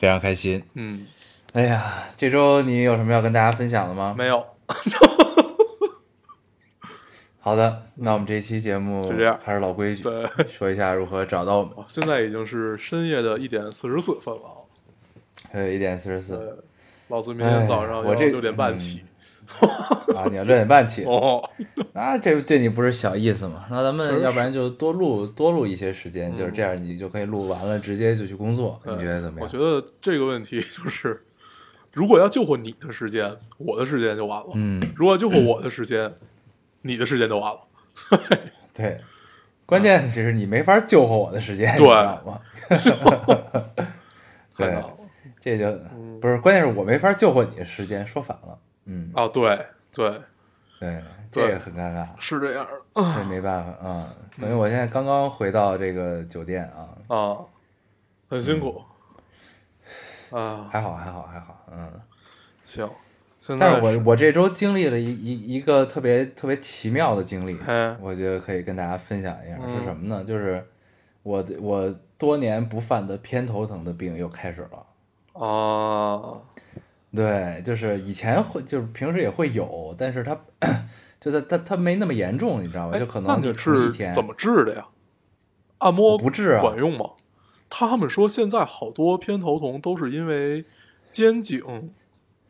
非常开心。嗯，哎呀，这周你有什么要跟大家分享的吗？没有，好的，那我们这一期节目就这样还是老规矩，对，说一下如何找到我们。现在已经是深夜的一点四十四分了啊。还有一点四十四，老子明天早上哎我这要六点半起。啊，你要六点半起，哦，那这对你不是小意思吗？那咱们要不然就多录多录一些时间，就是这样，你就可以录完了直接就去工作，你觉得怎么样？我觉得这个问题就是，如果要救活你的时间，我的时间就完了；嗯，如果要救活我的时间，你的时间就完了。对，关键只是你没法救活我的时间，你对吗？对。这就嗯不是，关键是我没法救活你的时间，说反了，嗯，哦，对对，对，这个很尴尬，是这样的这没办法啊。等于我现在刚刚回到这个酒店啊，啊，很辛苦。啊，还好还好还好，嗯。行，现但是我我这周经历了一一一个特别特别奇妙的经历，哎我觉得可以跟大家分享一下，嗯是什么呢？就是我我多年不犯的偏头疼的病又开始了。啊，对，就是以前会，就是平时也会有，但是它 就它它它没那么严重，你知道吗？哎就可能就一天，怎么治的呀？按摩不治啊管用吗？他们说现在好多偏头痛都是因为肩颈，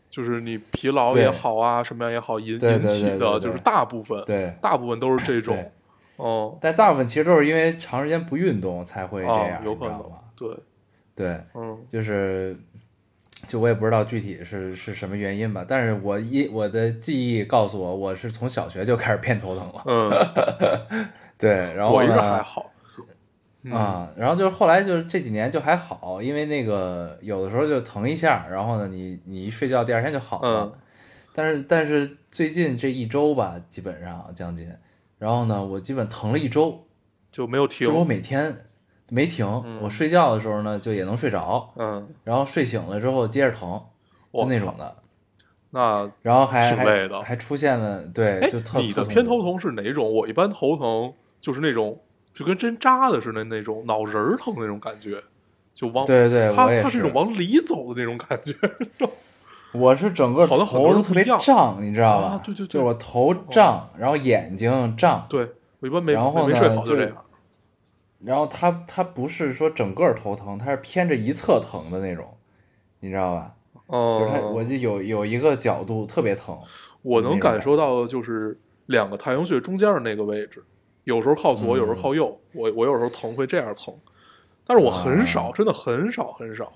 就是你疲劳也好啊，什么样也好引引起的，就是大部分，对大部分都是这种对，哦，但大部分其实都是因为长时间不运动才会这啊样，，有可能你知道吗？，对，对，嗯就是，就我也不知道具体是是什么原因吧，但是我一我的记忆告诉我，我是从小学就开始偏头疼了。嗯，对，然后我一直还好，嗯啊，然后就是后来就是这几年就还好，因为那个有的时候就疼一下，然后呢，你你一睡觉第二天就好了。嗯但是但是最近这一周吧，基本上将近，然后呢，我基本疼了一周，就没有停就，我每天没停，嗯我睡觉的时候呢就也能睡着，嗯，然后睡醒了之后接着疼，我就那种的。那然后还还挺累的还出现了，对，哎就特，你的偏头疼是哪种？我一般头疼就是那种就跟针扎的似的那种脑仁儿疼那种感觉，就往对对它它是一种往里走的那种感觉。我是整个头都特别胀，你知道吧？啊对对对就是我头胀，然后眼睛胀，对我一般没然后呢没没睡好就这样。然后它它不是说整个头疼，它是偏着一侧疼的那种，你知道吧？哦就是它，嗯，我就有有一个角度特别疼，我能感受到的就是两个太阳穴中间的那个位置，有时候靠左，有时候靠右。我我有时候疼会这样疼，但是我很少，啊真的很少很少。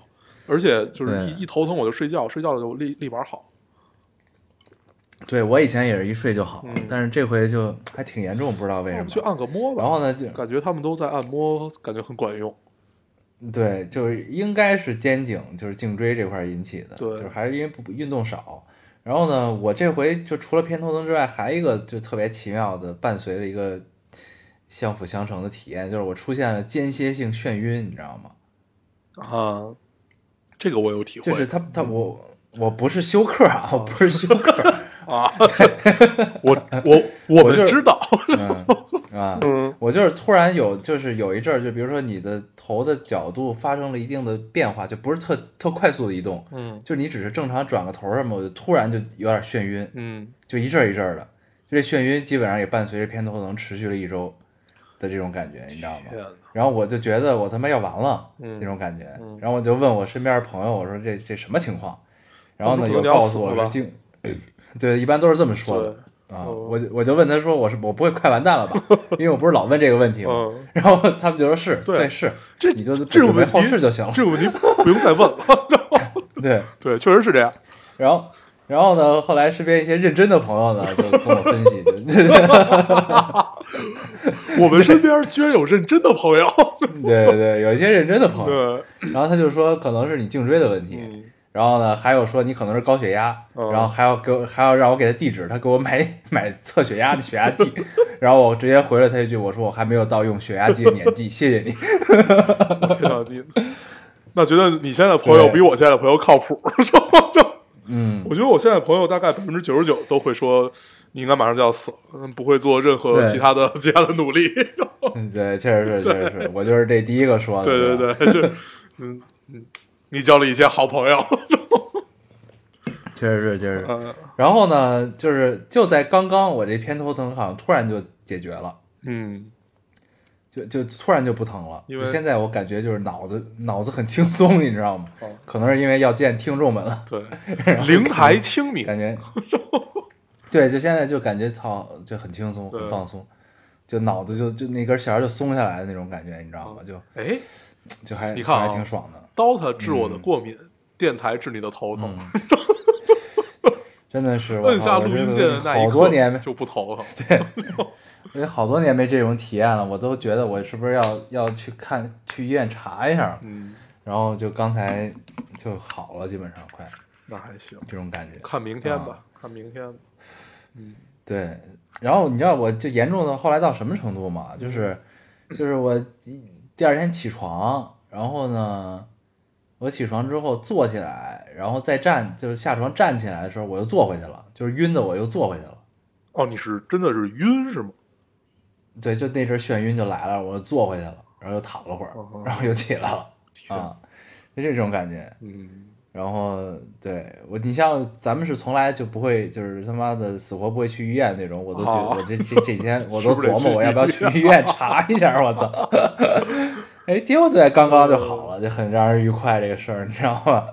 而且就是一一头疼我就睡觉，睡觉就立立马好。对我以前也是一睡就好，嗯但是这回就还挺严重，不知道为什么。那我们去按个摩吧。然后呢，就感觉他们都在按摩，感觉很管用。对，就是应该是肩颈，就是颈椎这块儿引起的，对就是还是因为不运动少。然后呢，我这回就除了偏头疼之外，还一个就特别奇妙的，伴随了一个相辅相成的体验，就是我出现了间歇性眩晕，你知道吗？啊，这个我有体会。就是他他我我不是休克啊，我不是休克，啊，我我 我我就知道，嗯啊，嗯我就是突然有，就是有一阵儿，就比如说你的头的角度发生了一定的变化，就不是特特快速的移动，嗯就你只是正常转个头什么，我就突然就有点眩晕，嗯，就一阵儿一阵儿的，就这眩晕基本上也伴随着偏头疼持续了一周的这种感觉，你知道吗？然后我就觉得我他妈要完了，嗯那种感觉嗯。然后我就问我身边的朋友，我说这这什么情况？然后呢，那不可能要有告诉我是颈，对，一般都是这么说的，啊。哦我就我就问他说，我是我不会快完蛋了吧？因为我不是老问这个问题吗？嗯，然后他们就说是，对对，是，这你就这种问题后事就行了。这个问题不用再问了。对，对，确实是这样。然后然后呢，后来身边一些认真的朋友呢，就跟我分析，就我们身边居然有认真的朋友，对对对，有一些认真的朋友，对，然后他就说可能是你颈椎的问题，嗯然后呢，还有说你可能是高血压，嗯然后还要给我还要让我给他地址，他给我买 买测血压的血压计，然后我直接回了他一句，我说我还没有到用血压计的年纪，谢谢你。天啊，你那觉得你现在的朋友比我现在的朋友靠谱，是吧？嗯，我觉得我现在的朋友大概百分之九十九都会说你应该马上就要死了，嗯不会做任何其他的其他的努力。对，确实是，确实是，我就是这第一个说的。对对，对，嗯，你交了一些好朋友。确实是，确实是。嗯然后呢，就是就在刚刚，我这偏头疼好像突然就解决了。嗯，就就突然就不疼了，因为就现在我感觉就是脑子脑子很轻松，你知道吗？哦可能是因为要见听众们了，对，灵台清明。感觉，对，就现在就感觉操，就很轻松，很放松，就脑子就就那根弦就松下来的那种感觉，你知道吗？就哎就还你看啊就还挺爽的，，DOTA 治我的过敏，电台治你的头疼。嗯 真的是我摁下录音键的那一刻，好多年没，就不头疼。对我有好多年没这种体验了，我都觉得我是不是要要去看去医院查一下，嗯，然后就刚才就好了，基本上快那还行，这种感觉。看明天啊吧，看明天吧。对，然后你知道我就严重的后来到什么程度吗？就是就是我第二天起床，然后呢，我起床之后坐起来，然后再站，就是下床站起来的时候，我又坐回去了，就是晕的我又坐回去了。哦，你是真的是晕是吗？对，就那阵眩晕就来了，我又坐回去了，然后又躺了会儿哦，然后又起来了 啊，就这种感觉。嗯，然后对我，你像咱们是从来就不会，就是他妈的死活不会去医院那种，我都觉得哦我这这这几天 我都琢磨我要不要去医医院查一下，我操！哎，结果就在刚刚就好了，就很让人愉快这个事儿，你知道吗？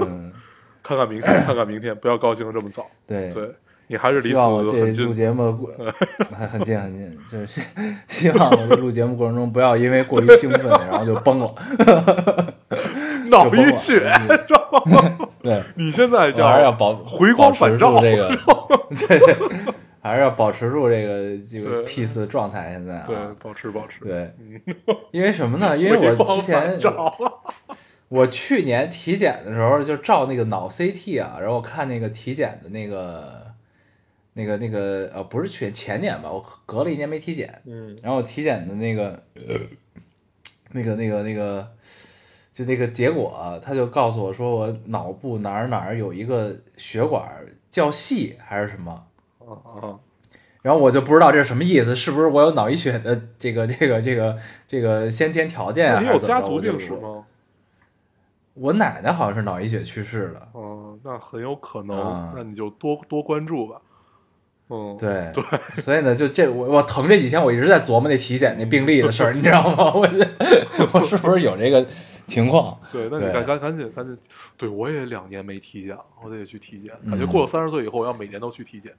嗯，看看明天，看看明天，不要高兴的这么早。对，对你还是离希望很录。节目 还很近很近，就是希望我这录节目过程中不要因为过于兴奋，然后就崩了。脑溢血，嗯知道吗？对，你现在我还是要保回光返照这个，对对，还是要保持住这个这个 peace 的状态。现在啊，对，保持保持。对，因为什么呢？因为我之前照 我去年体检的时候就照那个脑 CT 啊，然后我看那个体检的那个那个那个呃，不是去年前年吧，我隔了一年没体检，嗯然后体检的那个那个那个那个就那个结果，他就告诉我说我脑部哪儿哪儿有一个血管较细还是什么。啊啊，然后我就不知道这是什么意思，是不是我有脑溢血的这个 这个这个这个先天条件啊？那你有家族病史吗？我奶奶好像是脑溢血去世的，哦，那很有可能啊，那你就多多关注吧。嗯，对对，所以呢，就这我我疼这几天，我一直在琢磨那体检那病例的事儿，你知道吗？我就我是不是有这个情况？对，那你赶赶赶紧赶紧，对我也两年没体检了，我得去体检。感觉嗯过了三十岁以后，要每年都去体检。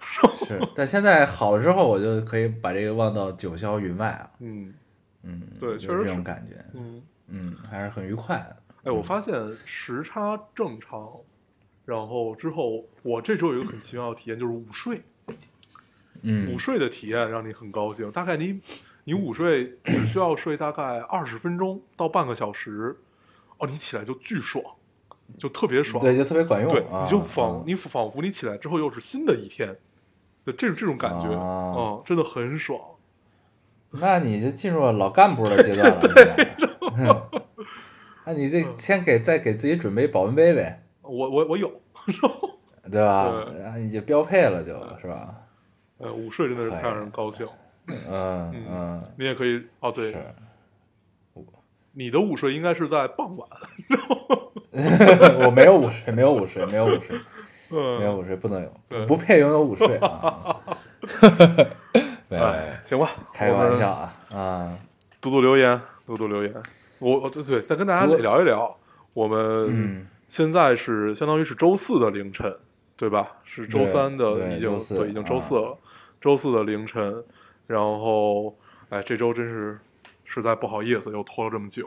是，但现在好了之后，我就可以把这个忘到九霄云外啊。嗯嗯，对确实是这种感觉，嗯，嗯，还是很愉快的。哎，我发现时差正常，然后之后我这周有一个很奇妙的体验，就是午睡。嗯午睡的体验让你很高兴。大概你你午睡只需要睡大概二十分钟到半个小时，哦，你起来就巨爽，就特别爽。对，就特别管用对，啊。你就仿啊你仿佛你起来之后又是新的一天的这种这种感觉，啊嗯，真的很爽。那你就进入了老干部的阶段了。那你这先给再给自己准备保温杯呗，我我我有，对吧？对然后你就标配了就，是吧？呃，午睡真的是太让人高兴。嗯嗯，你也可以哦，对，是。你的午睡应该是在傍晚，我没有午睡，没有午睡，没有午睡，嗯，没有午睡，不能对有，不配拥有午睡啊！行吧，开个玩笑啊啊！读读留言，读读留言。我我对对，再跟大家聊一聊，我们嗯现在是相当于是周四的凌晨，对吧？是周三的已经对已经周啊四了，周四的凌晨。然后，哎，这周真是实在不好意思，又拖了这么久。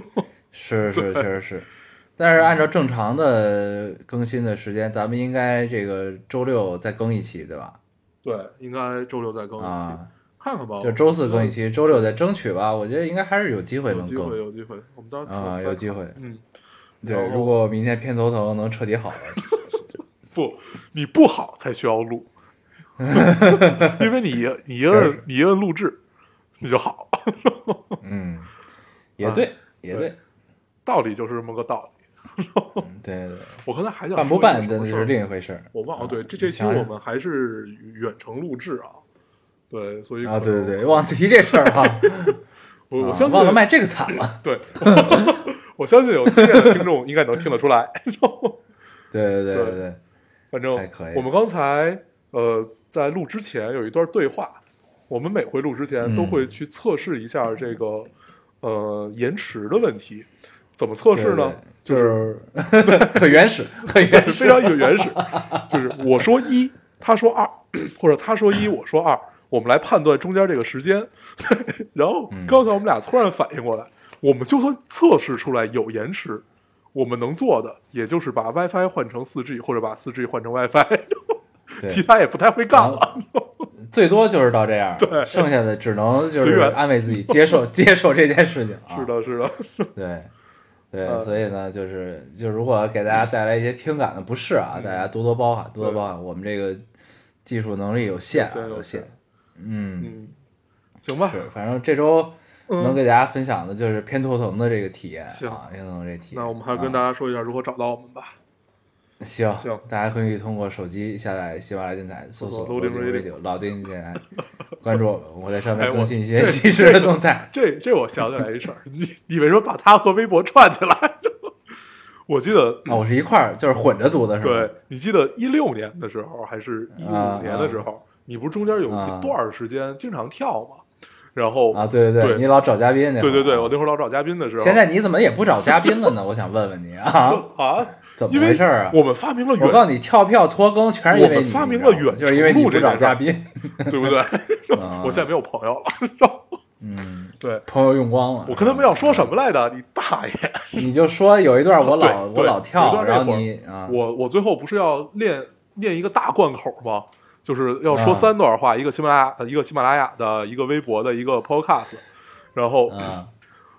是是，确实是。但是按照正常的更新的时间，咱们应该这个周六再更一期，对吧？对，应该周六再更一期，啊，看看吧。就周四更一期，周六再争取吧。我觉得应该还是有机会能有机会，更有机会，我们到时候啊，有机会。嗯，对，如果明天偏头疼能彻底好了，不，你不好才需要录，因为你你一摁你一摁录制，你就好，嗯，也对，也对，道理就是这么个道理。嗯对对，我刚才还想办不办真的是另一回事儿。我忘了，啊对，这这期我们还是远程录制啊，对，所以啊，对对对，忘提这事儿哈，我我啊相信忘了卖这个惨了。对，我相信有经验的听众应该能听得出来。对对对对对对，反正还可以我们刚才呃在录之前有一段对话，我们每回录之前都嗯会去测试一下这个呃延迟的问题。怎么测试呢？对对就是 很原始，很原始，非常有原始，就是我说一，他说二，或者他说一，我说二，我们来判断中间这个时间。然后嗯刚才我们俩突然反应过来，我们就算测试出来有延迟，我们能做的也就是把 WiFi 换成 4G，或者把 4G 换成 WiFi，其他也不太会干了。最多就是到这样，对剩下的只能就是安慰自己，接受接受这件事情啊。是，的，是的，对对，嗯。所以呢，就是就如果给大家带来一些听感的不适啊，大家多多包涵，多多包涵，我们这个技术能力有限啊，有限。嗯，嗯，行吧，是，反正这周嗯。能给大家分享的就是偏头疼的这个体验行。啊，偏头疼这体验。那我们还是跟啊大家说一下如何找到我们吧。行行大家可以通过手机下载喜马拉雅电台，搜索搜索 Loading Loading Radio 老丁电台，关注我们，我在上面 更新一些这及时的动态。这这我想起来一事儿，你你为什么把它和微博串起来？我记得啊，我是一块儿，就是混着读的是吧？对，你记得一六年的时候，还是一啊五年的时候，你不是中间有啊一段儿时间经常跳吗？然后啊，对对对你老找嘉宾对对对，啊我那会儿老找嘉宾的时候，现在你怎么也不找嘉宾了呢？我想问问你啊，啊，怎么回事儿啊？我们发明了我告，诉你，跳票拖更全是因为你，发明了远就是因为你不找嘉宾，对不对？啊我现在没有朋友了，嗯，对朋友用光了。我跟他们要说什么来着？你大爷！你就说有一段我老我老跳，然后你啊，我我最后不是要练练一个大贯口吗？就是要说啊。三段话，一个喜马拉雅，呃一个喜马拉雅的，一个微博的，一个 Podcast，然后啊，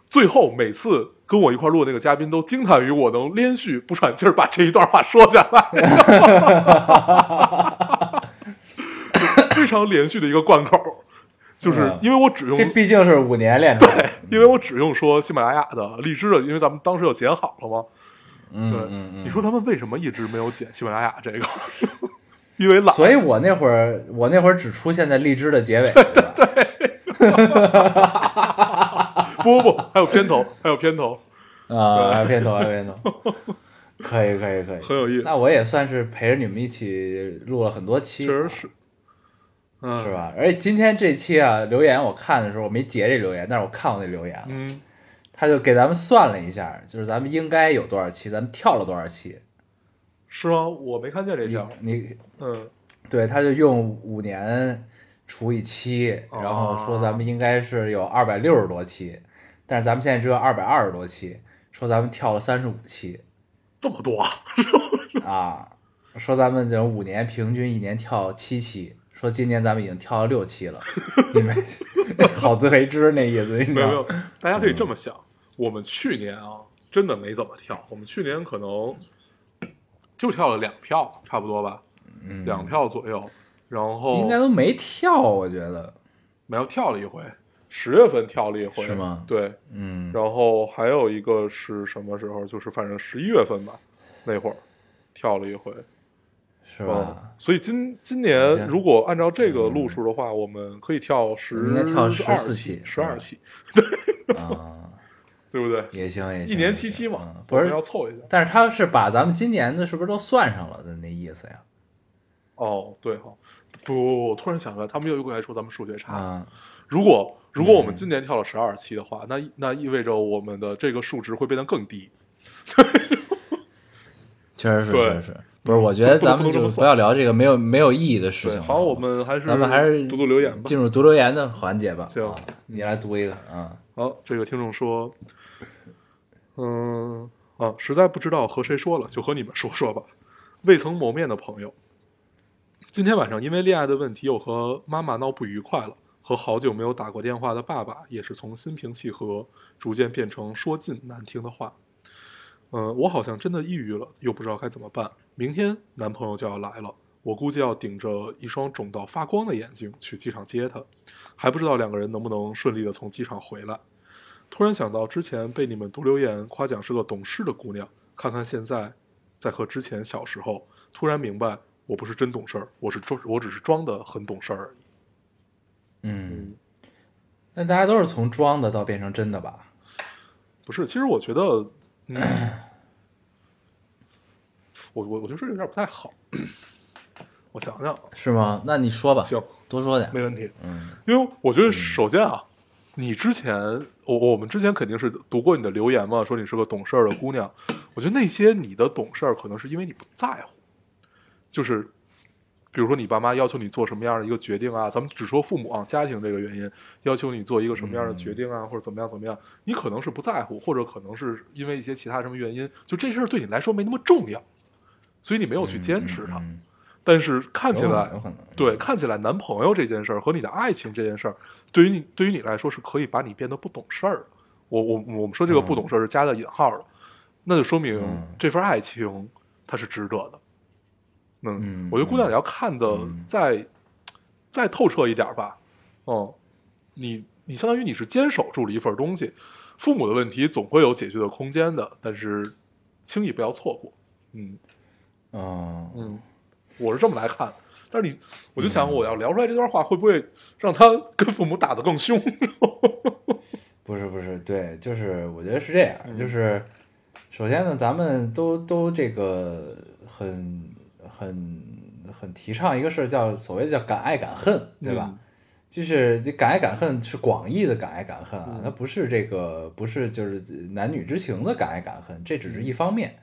最后每次跟我一块儿录的那个嘉宾都惊叹于我能连续不喘气儿把这一段话说下来，非常连续的一个贯口，就是嗯。因为我只用这毕竟是五年练出来的。因为我只用说喜马拉雅的、荔枝的，因为咱们当时有剪好了嘛。嗯对，嗯嗯。你说他们为什么一直没有剪喜马拉雅这个？因为懒。所以我那会儿我那会儿只出现在荔枝的结尾，对吧？不不不，还有片头，还有片头，啊，还有片头，还有片头，可以可以可以，很有意思那我也算是陪着你们一起录了很多期，确实是，嗯，是？吧？而且今天这期啊，留言我看的时候我没截这留言，但是我看过那留言了，嗯，他就给咱们算了一下，就是咱们应该有多少期，咱们跳了多少期。是吗？我没看见这你条。你嗯，对，他就用五年除以七，然后说咱们应该是有二百六十多期，但是咱们现在只有二百二十多期，说咱们跳了三十五期这么多，啊，说咱们这种五年平均一年跳七期，说今年咱们已经跳了六期了，你们好自为之那意思，你知道吗？，大家可以这么想，我们去年啊，真的没怎么跳，我们去年可能就跳了两票，差不多吧，嗯，两票左右，然后应该都没跳，我觉得，没有跳了一回，十月份跳了一回，是吗？对，嗯，然后还有一个是什么时候？就是反正十一月份吧，那会儿跳了一回，嗯是吧？，所以今今年如果按照这个路数的话，我们可以跳十应该跳十二期十二期，对。啊，对不对？也行也行，一年七期嘛嗯，不是要凑一下。但是他是把咱们今年的是不是都算上了的那意思呀？哦，对哈，不不不，我突然想起来，他们又过来说咱们数学差。嗯，如果如果我嗯们今年跳了十二期的话，那那意味着我们的这个数值会变得更低。确实是，对确实是。不是，我觉得咱们就不要聊这个没有没有意义的事，情。好，我们还是咱们还是读读留言吧进。入读留言的环节吧。行啊你来读一个啊。好，这个听众说，嗯，啊，实在不知道和谁说了，就和你们说说吧。未曾谋面的朋友，今天晚上因为恋爱的问题又和妈妈闹不愉快了，和好久没有打过电话的爸爸也是从心平气和逐渐变成说尽难听的话。嗯、我好像真的抑郁了，又不知道该怎么办。明天男朋友就要来了，我估计要顶着一双肿到发光的眼睛去机场接他，还不知道两个人能不能顺利的从机场回来。突然想到之前被你们读留言夸奖是个懂事的姑娘，看看现在，在和之前小时候，突然明白我不是真懂事儿，我是装，我只是装的很懂事儿而已。嗯，那大家都是从装的到变成真的吧？不是，其实我觉得，嗯，我我我觉得这有点不太好。我想想啊，是吗？那你说吧，行，多说点。没问题。嗯因为我觉得首先啊，你之前我我们之前肯定是读过你的留言嘛，说你是个懂事儿的姑娘。我觉得那些你的懂事儿，可能是因为你不在乎，就是比如说你爸妈要求你做什么样的一个决定啊，咱们只说父母啊，家庭这个原因要求你做一个什么样的决定啊，或者怎么样怎么样，你可能是不在乎，或者可能是因为一些其他什么原因，就这事儿对你来说没那么重要，所以你没有去坚持它。嗯但是看起来对，看起来男朋友这件事儿和你的爱情这件事儿，对于你对于你来说是可以把你变得不懂事儿。我我我们说这个不懂事儿是加的引号的，那就说明嗯这份爱情它是值得的。嗯，嗯我觉得姑娘你要看的嗯再、再透彻一点吧。嗯，你你相当于你是坚守住了一份东西，父母的问题总会有解决的空间的，但是轻易不要错过。嗯嗯嗯，我是这么来看的。但是你，我就想，我要聊出来这段话，会不会让他跟父母打得更凶？不是不是，对，就是我觉得是这样，嗯就是首先呢，咱们都都这个很很很提倡一个事儿，叫所谓叫敢爱敢恨，对吧？嗯就是这敢爱敢恨是广义的敢爱敢恨啊嗯，它不是这个不是就是男女之情的敢爱敢恨，这只是一方面，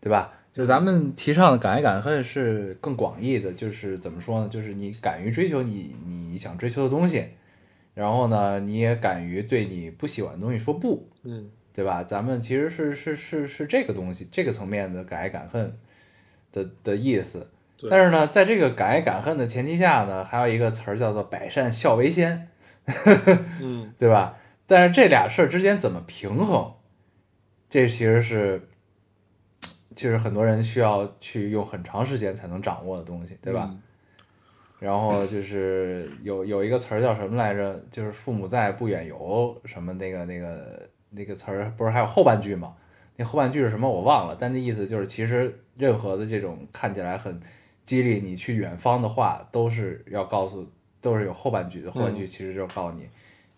对吧？就是咱们提倡的敢爱敢恨是更广义的，就是怎么说呢？就是你敢于追求你你想追求的东西，然后呢，你也敢于对你不喜欢的东西说不，嗯对吧？咱们其实是是是是这个东西，这个层面的敢爱敢恨的的意思。但是呢，在这个敢爱敢恨的前提下呢，还有一个词儿叫做“百善孝为先”，嗯 对吧？但是这俩事儿之间怎么平衡，这其实是，其实很多人需要去用很长时间才能掌握的东西，对吧？嗯然后就是有有一个词儿叫什么来着？就是“父母在，不远游”什么那个那个那个词儿，不是还有后半句吗？那后半句是什么我忘了，但那意思就是，其实任何的这种看起来很激励你去远方的话，都是要告诉，都是有后半句的。后半句其实就是告诉你，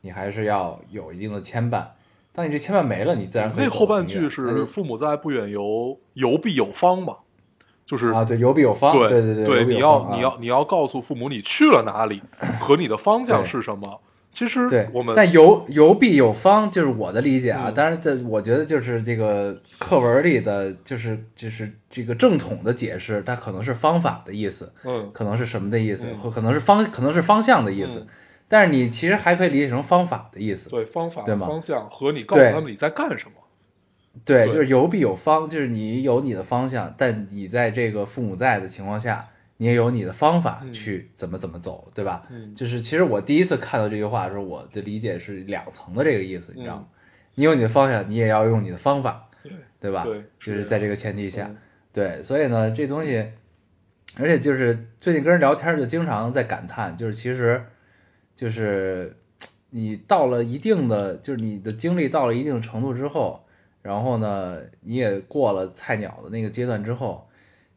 你还是要有一定的牵绊。当你这牵绊没了，你自然可以那后半句是“父母在，不远游，游必有方”嘛，就是啊，对，游必有方，对对对对，你要你要你要告诉父母你去了哪里和你的方向是什么。其实对，我们但游游必有方，就是我的理解啊。嗯当然，这我觉得就是这个课文里的，就是就是这个正统的解释，它可能是方法的意思，嗯可能是什么的意思，嗯或可能是方，可能是方向的意思。嗯但是你其实还可以理解成方法的意思。对方法对吗方向和你告诉他们你在干什么。对，对就是有必有方，就是你有你的方向，但你在这个父母在的情况下，你也有你的方法嗯去怎么怎么走，对吧？嗯就是其实我第一次看到这句话的时候，我的理解是两层的这个意思，你知道吗嗯？你有你的方向，你也要用你的方法，对对吧？对就是是在这个前提下，嗯对，所以呢，这东西，而且就是最近跟人聊天就经常在感叹，就是其实，就是你到了一定的，就是你的经历到了一定程度之后，然后呢，你也过了菜鸟的那个阶段之后，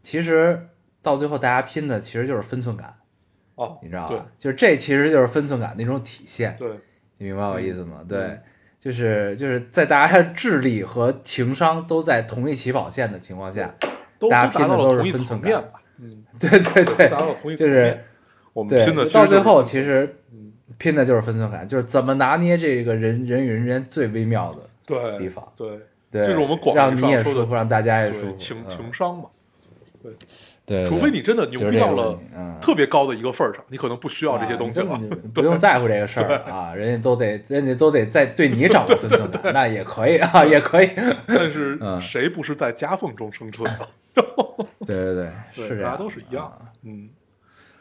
其实到最后大家拼的其实就是分寸感，哦，你知道吧？就是这其实就是分寸感的一种体现，对，你明白我意思吗？对嗯，就是就是在大家智力和情商都在同一起跑线的情况下，大家拼的都是分寸感。嗯，对对对就是。我们拼的，到最后其实嗯拼的就是分寸感，就是怎么拿捏这个人人与人之间最微妙的对地方，对对，就是我们广让你也舒服，让大家也舒服，情嗯情商嘛。对，对，对除非你真的牛逼到了特别高的一个份儿上，你可能不需要这些东西了。不用在乎这个事儿啊，人家都得，人家都得在对你掌握分寸感，那也可以啊，也可以。但是 嗯谁不是在夹缝中生存的？对对对，对，是大家都是一样啊。嗯，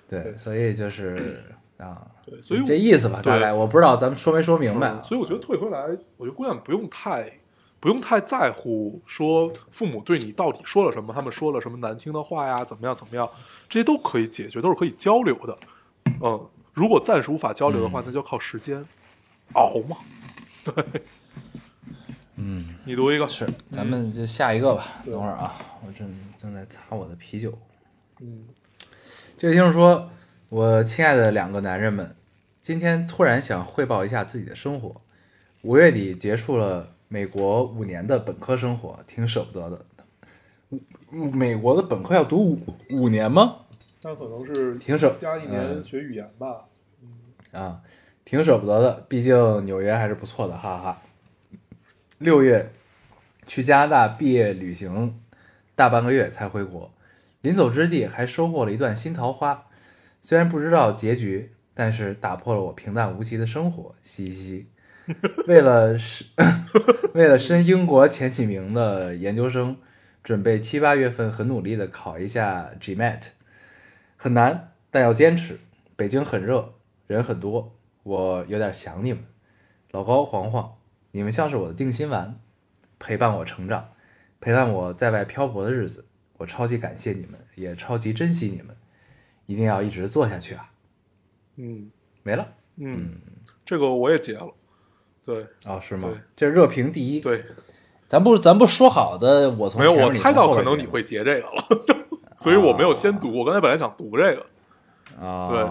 对，所以就是 啊，对，所以这意思吧，对大概我不知道咱们说没说明白所以我觉得退回来，我觉得姑娘不用太不用太在乎说父母对你到底说了什么，他们说了什么难听的话呀，怎么样怎么样，这些都可以解决，都是可以交流的。嗯，如果暂时无法交流的话，那就靠时间熬嘛。对，嗯，你读一个，是，咱们就下一个吧。对等会儿啊，我正正在擦我的啤酒。嗯这个听众说：“我亲爱的两个男人们，今天突然想汇报一下自己的生活。五月底结束了美国五年的本科生活，挺舍不得的。美国的本科要读五五年吗？那可能是挺舍加一年嗯学语言吧。啊，挺舍不得的，毕竟纽约还是不错的，哈哈哈。六月去加拿大毕业旅行，大半个月才回国，临走之际还收获了一段新桃花。虽然不知道结局，但是打破了我平淡无奇的生活，嘻嘻嘻。为了申 为了申英国前几名的研究生，准备七八月份很努力的考一下 GMAT，很难，但要坚持。北京很热，人很多，我有点想你们。老高、黄黄，你们像是我的定心丸，陪伴我成长，陪伴我在外漂泊的日子。我超级感谢你们，也超级珍惜你们，一定要一直做下去啊！嗯。没了。嗯，这个我也截了。对。哦，是吗？对？这热评第一，对，咱不咱不说好的，我从没有，我猜到可能你会截这个了，所以我没有先读。我刚才本来想读这个，啊，对。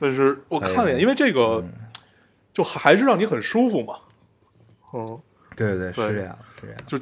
但是我看了一眼，因为这个就还是让你很舒服嘛。嗯，对对对，对。是这样，是这样。就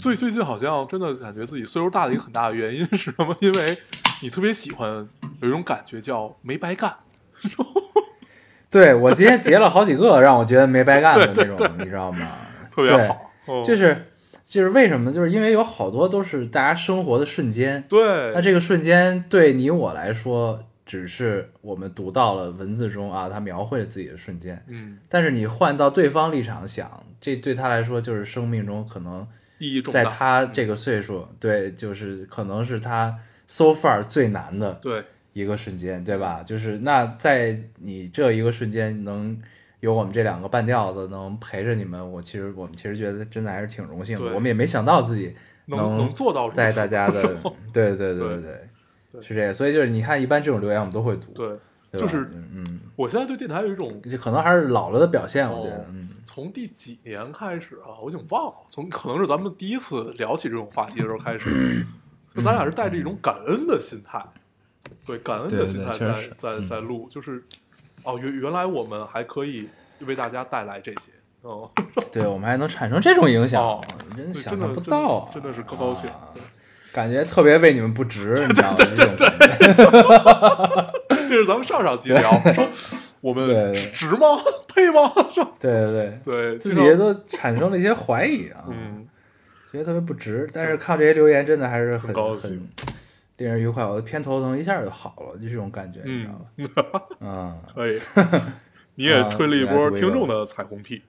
最最近好像真的感觉自己岁数大的一个很大的原因是什么？因为你特别喜欢有一种感觉叫没白干。对我今天截了好几个，让我觉得没白干的那对种，对你知道吗？特别好，嗯就是就是为什么？就是因为有好多都是大家生活的瞬间，对，那这个瞬间对你我来说，只是我们读到了文字中啊，他描绘了自己的瞬间。嗯，但是你换到对方立场想，这对他来说就是生命中可能意义重大。在他这个岁数，对，就是可能是他 so far 最难的对一个瞬间，对吧？就是那在你这一个瞬间能有我们这两个半吊子能陪着你们，我其实我们其实觉得真的还是挺荣幸的。我们也没想到自己能能做到在大家的 对对对对对对是这个。所以就是你看，一般这种留言我们都会读，对，就是嗯，我现在对电台有一种这可能还是老了的表现，我觉得从第几年开始啊，我已经忘了，从可能是咱们第一次聊起这种话题的时候开始，就咱俩是带着一种感恩的心态，对感恩的心态在在嗯。在录，就是哦，原原来我们还可以为大家带来这些，哦，对我们还能产生这种影响哦，真想象不到啊，真的是高高兴啊。感觉特别为你们不值，你知道吗？这种感觉。这是咱们上上期聊说我们值吗？配吗？说对对对，对，自己都产生了一些怀疑啊，嗯，觉得特别不值。但是看这些留言，真的还是很很高兴令人愉快。我的偏头疼一下就好了，就这种感觉，你知道吧？嗯，嗯，可以，你也吹了一波听众的彩虹屁，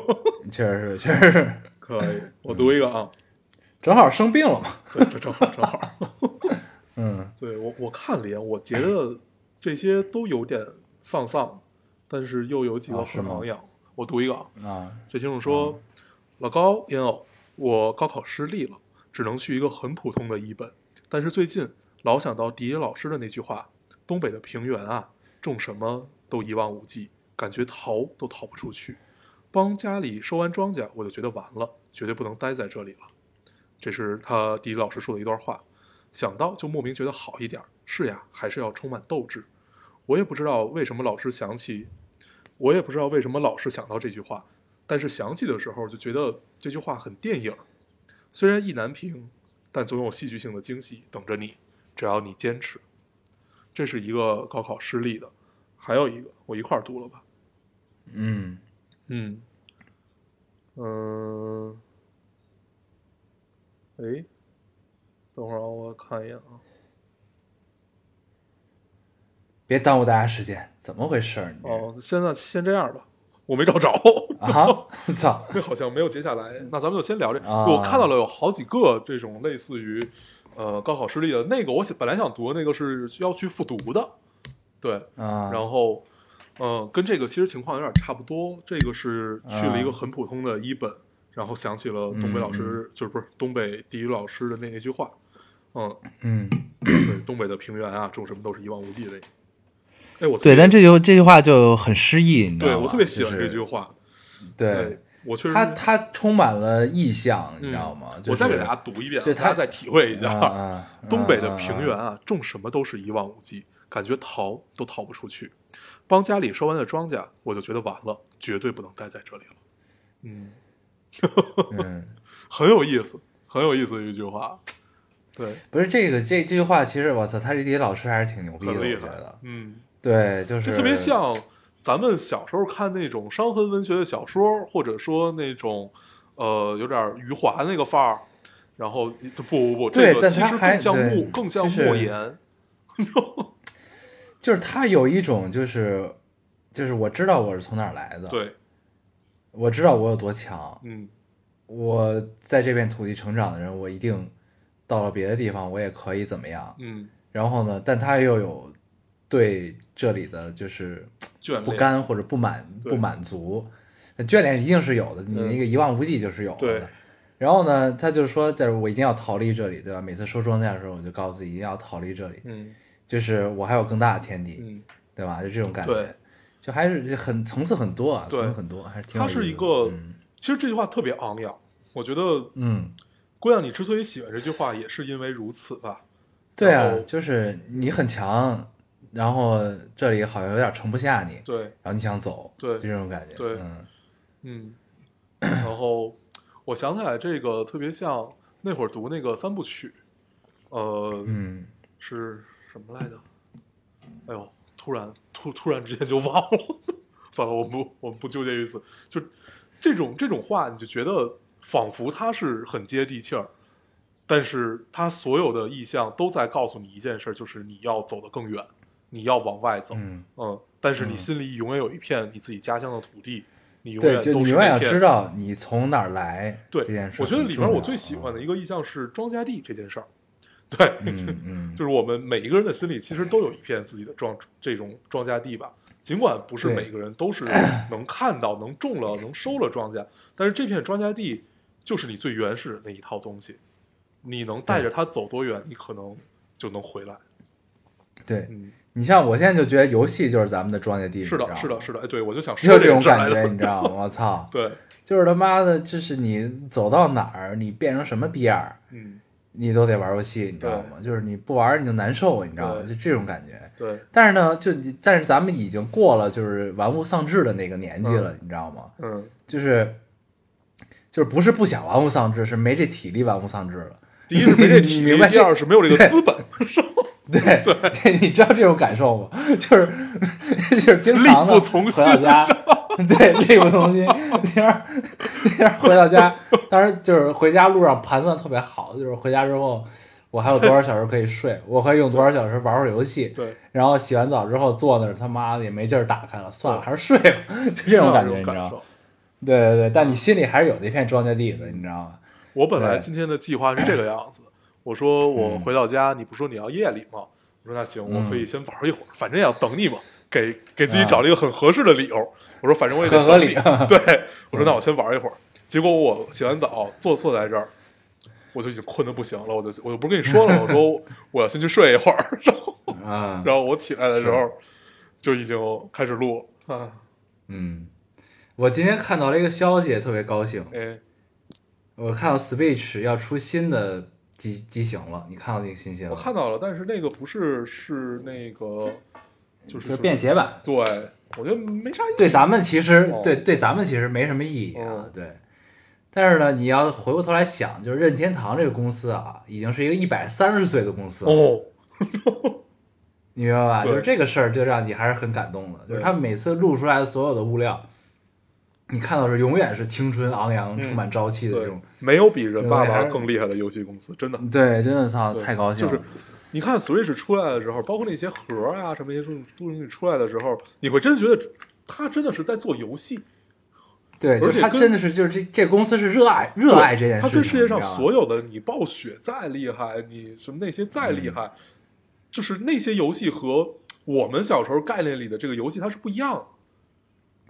确实是，确实是，可以，我读一个啊。正好生病了嘛。对，这正好正好。嗯对我我看了一眼，我觉得这些都有点丧丧，但是又有几个哦是吗很昂扬。我读一个啊，啊，这听众说：“老高烟偶，我高考失利了，只能去一个很普通的一本。但是最近老想到迪迪老师的那句话：东北的平原啊，种什么都一望无际，感觉逃都逃不出去。帮家里收完庄稼，我就觉得完了，绝对不能待在这里了。”这是他迪迪老师说的一段话。想到就莫名觉得好一点儿。是呀，还是要充满斗志。我也不知道为什么老是想起，我也不知道为什么老是想到这句话，但是想起的时候就觉得这句话很电影。虽然意难平，但总有戏剧性的惊喜等着你，只要你坚持。这是一个高考失利的，还有一个我一块儿读了吧。嗯嗯，嗯、哎，等会儿啊我看一眼啊。别耽误大家时间，怎么回事儿？你哦，现在先这样吧，我没找着。啊，操，那好像没有接下来，那咱们就先聊这。啊我看到了有好几个这种类似于，呃，高考失利的那个，我想本来想读的那个是要去复读的，对，啊，然后，嗯、跟这个其实情况有点差不多。这个是去了一个很普通的一本，然后想起了东北老师，就是不是东北地理老师的那一句话，嗯，嗯，对，东北的平原啊，种什么都是一望无际的。哎，我对，但这句这句话就很诗意，你知道吗？对我特别喜欢这句话。对，我确实它它充满了意象，你知道吗？就是我再给大家读一遍，大家再体会一下。啊啊东北的啊平原啊，种什么都是一望无际，感觉逃都逃不出去。帮家里收完的庄稼，我就觉得完了，绝对不能待在这里了。嗯，嗯，很有意思，很有意思的一句话。对，不是这个这这句话，其实我操，他这地理老师还是挺牛逼的，我很厉害觉得。。嗯，对，就是就特别像咱们小时候看那种伤痕文学的小说，或者说那种呃有点余华那个范儿。然后不不不，对这个其但它还实更像莫言。就是他有一种就是就是我知道我是从哪儿来的，，对，我知道我有多强，嗯，我在这片土地成长的人，我一定到了别的地方我也可以怎么样。嗯，然后呢，但他又有对这里的就是不甘或者不满不满足，眷恋一定是有的，你嗯那个一望无际就是有对的。然后呢，他就说，在我一定要逃离这里，对吧？每次收庄稼的时候，我就告诉自己一定要逃离这里，嗯就是我还有更大的天地，嗯，对吧？就这种感觉，就还是就很层次很多啊，层次很多，还是挺有它意思的。是一个嗯其实这句话特别昂扬，我觉得嗯，姑娘，你之所以喜欢这句话，也是因为如此吧？对啊，就是你很强，然后这里好像有点盛不下你，对，然后你想走，对。就这种感觉。对。嗯。嗯，然后我想起来这个特别像那会儿读那个三部曲，呃，嗯，是什么来着？哎呦，突然突突然之间就忘了，算了，我们不我们不纠结于此。就这种这种话，你就觉得仿佛它是很接地气儿，但是他所有的意象都在告诉你一件事儿，就是你要走得更远，你要往外走。嗯嗯，但是你嗯心里永远有一片你自己家乡的土地，你永对，远就你永远知道你从哪儿来，对这件事。我觉得里面我最喜欢的一个意象是庄稼地这件事儿。对，嗯嗯，就是我们每一个人的心里其实都有一片自己的庄这种庄稼地吧，尽管不是对每个人都是 能看到、能种了、能收了庄稼，但是这片庄稼地就是你最原始的那一套东西，你能带着它走多远，你可能就能回来。对嗯，你像我现在就觉得游戏就是咱们的庄稼地，是的，是的，是的，哎，对我就想就说这种感觉，你知道吗？我操，对，就是他妈的，就是你走到哪儿，你变成什么逼样儿，嗯，你都得玩游戏，你知道吗？就是你不玩你就难受，你知道吗？就这种感觉。对，但是呢，就你但是咱们已经过了就是玩物丧志的那个年纪了，你知道吗？嗯，就是就是不是不想玩物丧志，是没这体力玩物丧志了。第一是没这 体力，你明白第二是没有这个资本，对对，你知道这种感受吗？就是 就是经常的回到家，对，力不从心。那天那天回到家，当时就是回家路上盘算特别好，就是回家之后我还有多少小时可以睡，我可以用多少小时玩会儿游戏。对，然后洗完澡之后坐那儿，他妈的也没劲儿打开了，算了，还是睡吧，就这种感觉，感你知道吗？对对对，但你心里还是有那片庄稼地的，你知道吗？我本来今天的计划是这个样子，我说我嗯回到家，你不说你要夜里吗？我说那行，嗯我可以先玩一会儿，反正也要等你嘛，给给自己找了一个很合适的理由。我说反正我也得很合理等你对，我说那我先玩一会儿。结果我洗完澡坐坐在这儿，我就已经困得不行了，我就我就不是跟你说了吗？我说 我要先去睡一会儿，然后啊，然后我起来的时候就已经开始录了啊，嗯，我今天看到了一个消息，特别高兴。哎，我看到 Switch 要出新的机机型了，你看到那个信息了？我看到了，但是那个不是是那个就是就是便携版，对，我觉得没啥意义。对咱们其实、哦对对咱们其实没什么意义啊，哦对。但是呢，你要回过头来想，就是任天堂这个公司啊，已经是一个一百三十岁的公司了，哦，你明白吧？就是这个事儿，就让你还是很感动的。就是他们每次录出来的所有的物料，你看到是永远是青春昂扬、嗯充满朝气的这种。，没有比人爸爸更厉害的游戏公司，真的。对，真的操，太高兴了。就是你看 Switch 出来的时候，包括那些盒啊什么一些东西东西出来的时候，你会真觉得他真的是在做游戏，对，而且他真的是就是这这公司是热爱热爱这件事情，他跟世界上所有的你暴雪再厉害，你什么那些再厉害，就是那些游戏和我们小时候概念里的这个游戏它是不一样的。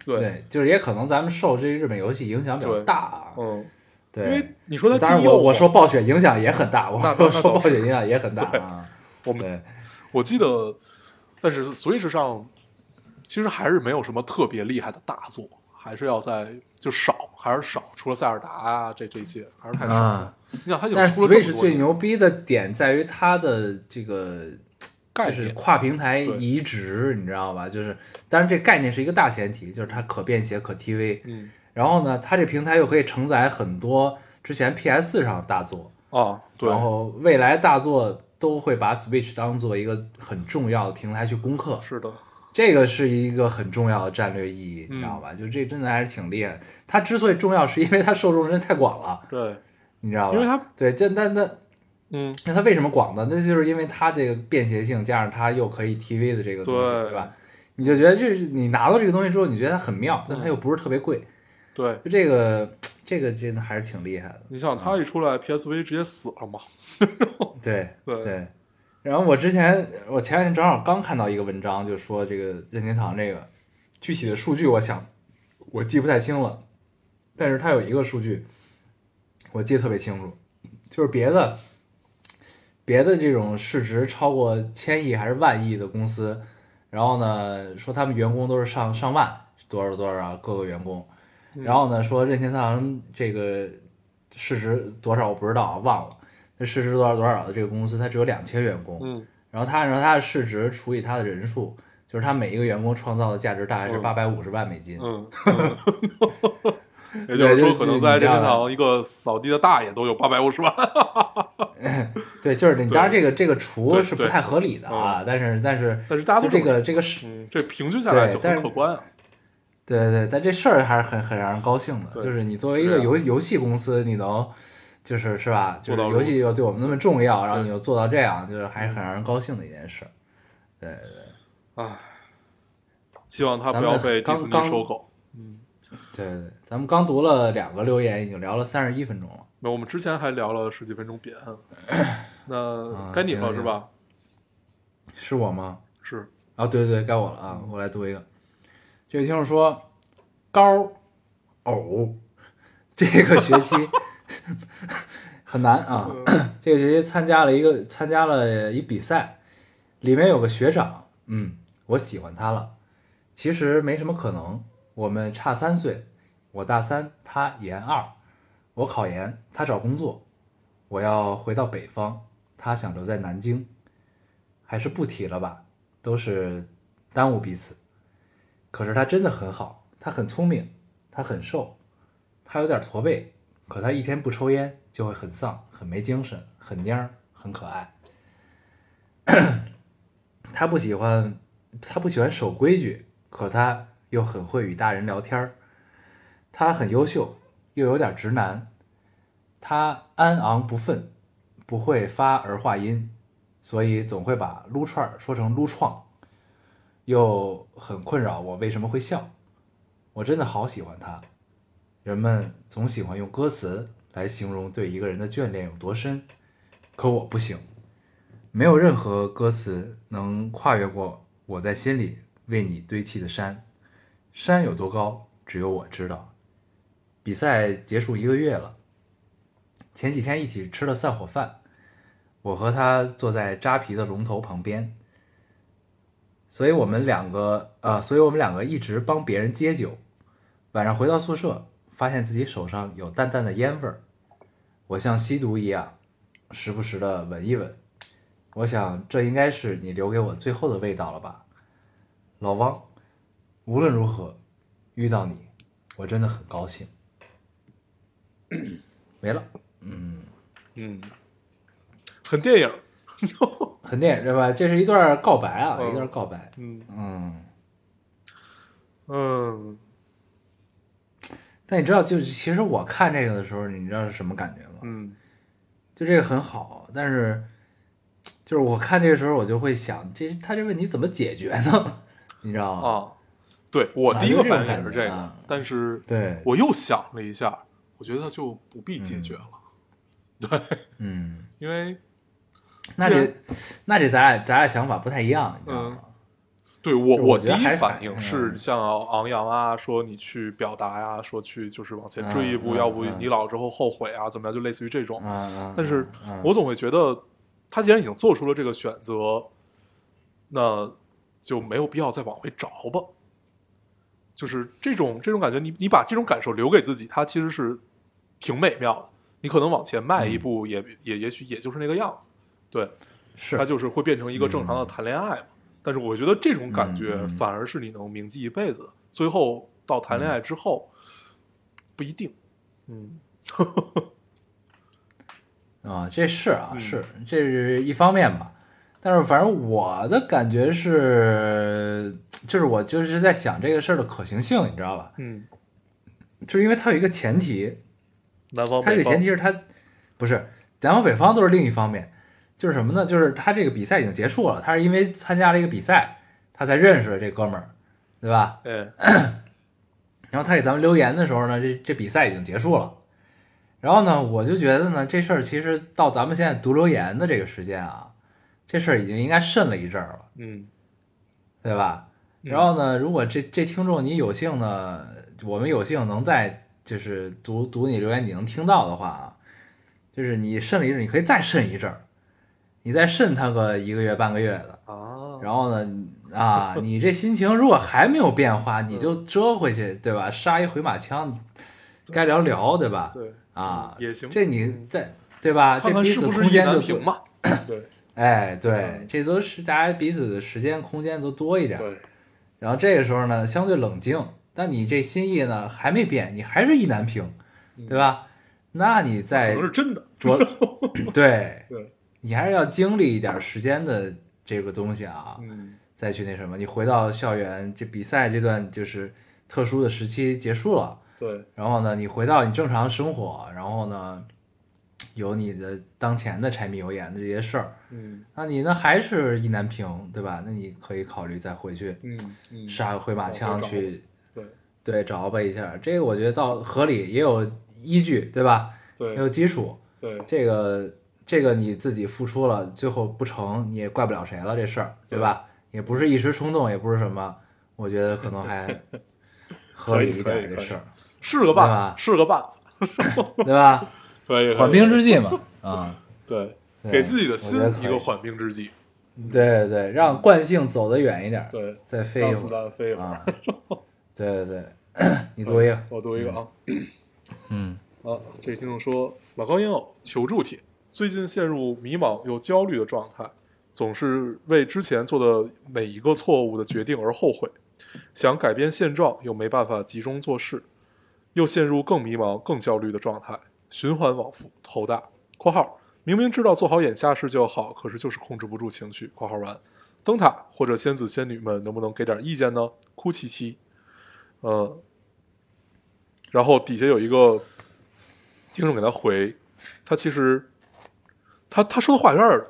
对，对，就是也可能咱们受这日本游戏影响比较大啊。嗯，对，因为你说它当然我我说暴雪影响也很大，我那说说暴雪影响也很大啊。我们，我记得，但是 Switch 上其实还是没有什么特别厉害的大作，还是要在就少，还是少。除了塞尔达啊这这些，还是太少了。啊你想，但是出了这么 Switch 最牛逼的点在于它的这个就是，跨平台移植，你知道吧？就是，当然这概念是一个大前提，就是它可便携、可 TV。嗯然后呢，它这平台又可以承载很多之前 PS 4上的大作，啊，对，然后未来大作都会把 Switch 当做一个很重要的平台去攻克，是的，这个是一个很重要的战略意义，嗯你知道吧？就这真的还是挺厉害。它之所以重要，是因为它受众人太广了，对，你知道吧？因为它对，这那那嗯那它为什么广呢？那就是因为它这个便携性，加上它又可以 TV 的这个东西，对对吧？你就觉得这是你拿到这个东西之后，你觉得它很妙，但它嗯又不是特别贵，对，就这个这个真的还是挺厉害的。你想它一出来，PSV 直接死了嘛？对对对。然后我之前我前两天正好刚看到一个文章，就说这个任天堂这个具体的数据，我想我记不太清了，但是它有一个数据我记得特别清楚，就是别的别的这种市值超过千亿还是万亿的公司，然后呢说他们员工都是上上万多少多少各个员工，然后呢说任天堂这个市值多少我不知道啊忘了，那市值多少多少的这个公司它只有两千员工，嗯。然后他按照他的市值除以他的人数，就是他每一个员工创造的价值大概是嗯。八百五十万美金。嗯，嗯。也就是说，可能在任天堂一个扫地的大爷都有八百五十万。对，就是你对当然这个这个除是不太合理的啊，但是但是但是大家都这个这个是，嗯，这平均下来就对但是很可观啊。对对对，但这事儿还是很很让人高兴的，就是你作为一个游游戏公司，你能就是是吧，就是游戏又对我们那么重要，然后你又做到这样，就是还是很让人高兴的一件事。对对对唉，希望他不要被迪士尼收购。嗯，对对，咱们刚读了两个留言，已经聊了三十一分钟了。那我们之前还聊了十几分钟彼岸，那啊该你了是吧？是我吗？是，啊，对对对，该我了啊！我来读一个。这位听众说，高偶这个学期 很难啊。这个学期参加了一个参加了一比赛，里面有个学长，嗯，我喜欢他了。其实没什么可能，我们差三岁，我大三，他研二，我考研，他找工作，我要回到北方，他想留在南京，还是不提了吧，都是耽误彼此。可是他真的很好，他很聪明，他很瘦，他有点驼背，可他一天不抽烟就会很丧，很没精神，很蔫儿，很可爱。他不喜欢，他不喜欢守规矩，可他又很会与大人聊天儿。他很优秀，又有点直男。他安昂不忿，不会发儿化音，所以总会把撸串说成撸创，又很困扰我为什么会笑。我真的好喜欢他。人们总喜欢用歌词来形容对一个人的眷恋有多深，可我不行，没有任何歌词能跨越过我在心里为你堆砌的山。山有多高，只有我知道。比赛结束一个月了，前几天一起吃了散伙饭，我和他坐在扎啤的龙头旁边，所以我们两个啊、呃所以我们两个一直帮别人接酒。晚上回到宿舍，发现自己手上有淡淡的烟味儿，我像吸毒一样，时不时的闻一闻。我想这应该是你留给我最后的味道了吧，老汪。无论如何，遇到你，我真的很高兴。没了，嗯嗯，很电影。很电影对吧？这是一段告白啊，嗯一段告白。嗯嗯，嗯，但你知道，就是其实我看这个的时候，你知道是什么感觉吗？嗯就这个很好，但是就是我看这个时候，我就会想，这他这问题怎么解决呢？你知道吗？啊，对我第一个反应也是这个啊，但是对，我又想了一下，我觉得就不必解决了，对，嗯，因为那这那这咱俩咱俩想法不太一样，你知道吗？对我我我第一反应是嗯像昂扬啊，说你去表达呀，说去就是往前追一步，嗯嗯要不嗯你老之后后悔啊，怎么样，就类似于这种。嗯嗯，但是嗯嗯我总会觉得，他既然已经做出了这个选择，那就没有必要再往回找吧。就是这种这种感觉，你你把这种感受留给自己，它其实是挺美妙的。你可能往前迈一步也，也也许也就是那个样子，对，是它就是会变成一个正常的谈恋爱嘛。但是我觉得这种感觉反而是你能铭记一辈子的。最后到谈恋爱之后，不一定。嗯啊，这是啊，嗯是这是一方面吧。但是反正我的感觉是，就是我就是在想这个事儿的可行性，你知道吧？嗯，就是因为它有一个前提，南方它这个前提是它不是南方北方都是另一方面，就是什么呢？就是他这个比赛已经结束了，他是因为参加了一个比赛，他才认识了这哥们儿，对吧？嗯，然后他给咱们留言的时候呢，这这比赛已经结束了。然后呢，我就觉得呢，这事儿其实到咱们现在读留言的这个时间啊，这事儿已经应该慎了一阵儿了，嗯对吧？嗯然后呢，如果这这听众你有幸呢，我们有幸能在就是读读你留言，你能听到的话啊，就是你慎了一阵儿，你可以再慎一阵儿，你再慎他个一个月半个月的。哦，然后呢，啊，你这心情如果还没有变化，你就折回去，对吧？杀一回马枪，该聊聊，对吧？对啊，也行这你嗯在对吧？这彼此是不是意空间就平，嘛？对哎，对嗯，这都是大家彼此的时间空间都多一点。对，然后这个时候呢，相对冷静，但你这心意呢还没变，你还是意难平，对吧？那你在可再能是真的。着，对对，你还是要经历一点时间的这个东西啊。嗯再去那什么，你回到校园，这比赛这段就是特殊的时期结束了，对，然后呢，你回到你正常生活，然后呢，有你的当前的柴米油盐的这些事儿，嗯那你呢还是意难平，对吧？那你可以考虑再回去嗯嗯，杀个回马枪去，对对，找吧一下，这个我觉得倒合理，也有依据，对吧？也有基础，对这个这个你自己付出了，最后不成，你也怪不了谁了，这事儿，对吧？也不是一时冲动，也不是什么，我觉得可能还 合理一点这事儿，是个办法，是个办法，对吧？可以缓兵之计，嘛，啊，对，给自己的心一个缓兵之计，对对对，让惯性走得远一点，对，再飞一会儿弹飞一会儿。啊，对对对，你读一个，我读一个啊，嗯 啊，这个听众说，老高烟偶求助帖，最近陷入迷茫又焦虑的状态，总是为之前做的每一个错误的决定而后悔，想改变现状又没办法集中做事，又陷入更迷茫、更焦虑的状态，循环往复，头大。（括号明明知道做好眼下事就好，可是就是控制不住情绪。）（括号完）灯塔或者仙子仙女们能不能给点意见呢？哭泣泣。呃，然后底下有一个听众给他回，他其实他他说的话有点儿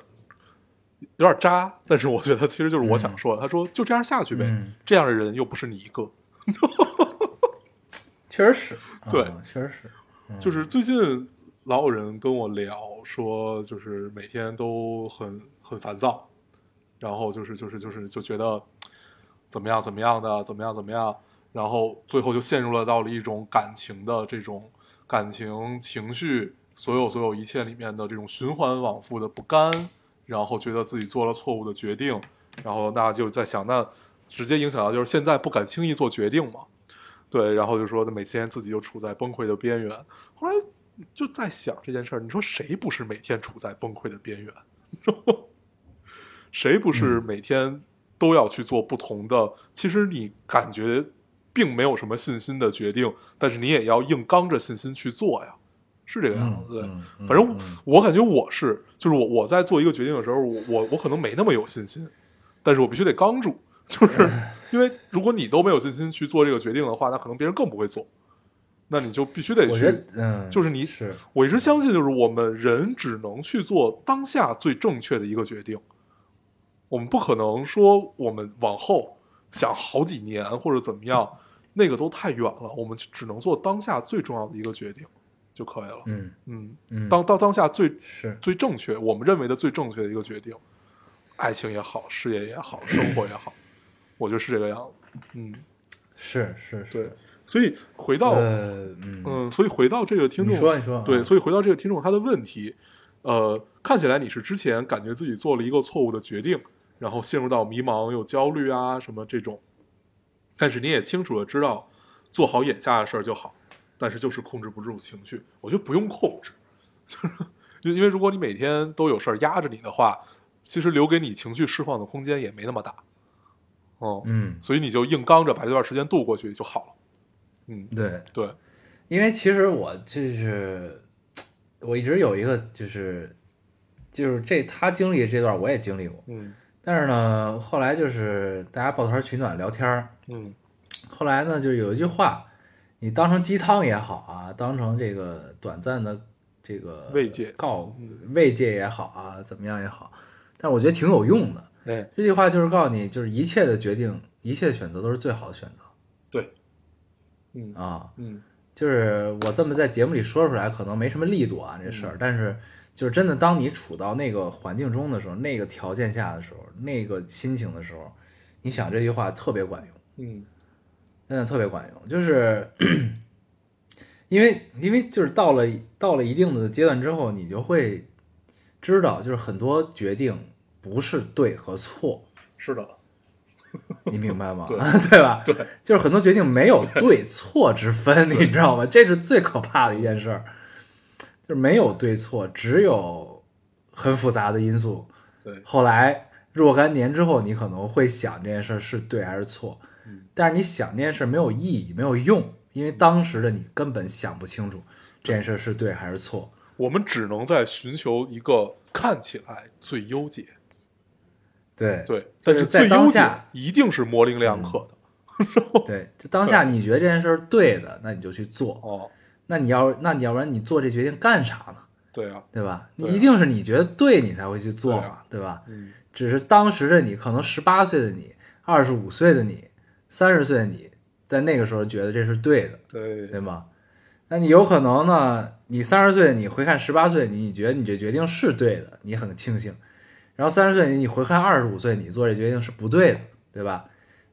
有点渣，但是我觉得其实就是我想说的。他说就这样下去呗，嗯这样的人又不是你一个。确实是，对啊确实是，就是最近老有人跟我聊说，就是每天都很很烦躁，然后就是就是就是就觉得怎么样怎么样的怎么样怎么样，然后最后就陷入了到了一种感情的这种感情情绪，所有所有一切里面的这种循环往复的不甘，然后觉得自己做了错误的决定，然后那就在想，那直接影响到就是现在不敢轻易做决定嘛。对，然后就说每天自己就处在崩溃的边缘。后来就在想这件事儿，你说谁不是每天处在崩溃的边缘？谁不是每天都要去做不同的？其实你感觉并没有什么信心的决定，但是你也要硬刚着信心去做呀，是这个样子。嗯嗯反正嗯我感觉我是，就是我我在做一个决定的时候，我我我可能没那么有信心，但是我必须得刚住，就是因为如果你都没有信心去做这个决定的话，那可能别人更不会做。那你就必须得去。嗯，就是你是我一直相信，就是我们人只能去做当下最正确的一个决定，我们不可能说我们往后想好几年或者怎么样，那个都太远了。我们只能做当下最重要的一个决定就可以了。嗯嗯，嗯，当当当下最是最正确，我们认为的最正确的一个决定，爱情也好，事业也好，生活也好，我觉得是这个样子。嗯，是是是，对，所以回到呃嗯嗯，所以回到这个听众，你说你说对，啊所以回到这个听众他的问题，呃，看起来你是之前感觉自己做了一个错误的决定，然后陷入到迷茫又焦虑啊什么这种，但是你也清楚的知道做好眼下的事儿就好，但是就是控制不住情绪，我觉得不用控制，就是因因为如果你每天都有事儿压着你的话，其实留给你情绪释放的空间也没那么大，哦、嗯。所以你就硬刚着把这段时间度过去就好了，嗯，对，对，因为其实我就是我一直有一个就是就是这他经历这段我也经历过，嗯。但是呢后来就是大家抱团取暖聊天儿，嗯。后来呢，就是有一句话，你当成鸡汤也好啊，当成这个短暂的这个慰藉。告慰藉也好啊，怎么样也好，但是我觉得挺有用的。哎，这句话就是告诉你，就是一切的决定，一切的选择都是最好的选择。对，嗯啊。嗯。就是我这么在节目里说出来，可能没什么力度啊，这事儿，但是就是真的，当你处到那个环境中的时候，那个条件下的时候，那个心情的时候，你想这句话特别管用。嗯。真的特别管用，就是 因为因为就是到了到了一定的阶段之后，你就会知道，就是很多决定不是对和错，是的，你明白吗？对 对吧？对，就是很多决定没有对错之分，你知道吗？这是最可怕的一件事儿，就是没有对错，只有很复杂的因素。对，后来若干年之后，你可能会想这件事儿是对还是错，嗯但是你想这件事儿没有意义，没有用，因为当时的你根本想不清楚这件事儿是对还是错。我们只能在寻求一个看起来最优解，对对，但是在最优解当下一定是模棱两可的。对，就当下你觉得这件事儿对的，那你就去做。哦，那你要那你要不然你做这决定干啥呢？对啊，对吧？你一定是你觉得对，你才会去做嘛对啊，对吧？嗯只是当时的你，可能十八岁的你、二十五岁的你、三十岁的你，在那个时候觉得这是对的，对对吗？那你有可能呢？你三十岁的你回看十八岁的你，你觉得你这决定是对的，你很庆幸。然后三十岁你，你回看二十五岁，你做这决定是不对的，对吧？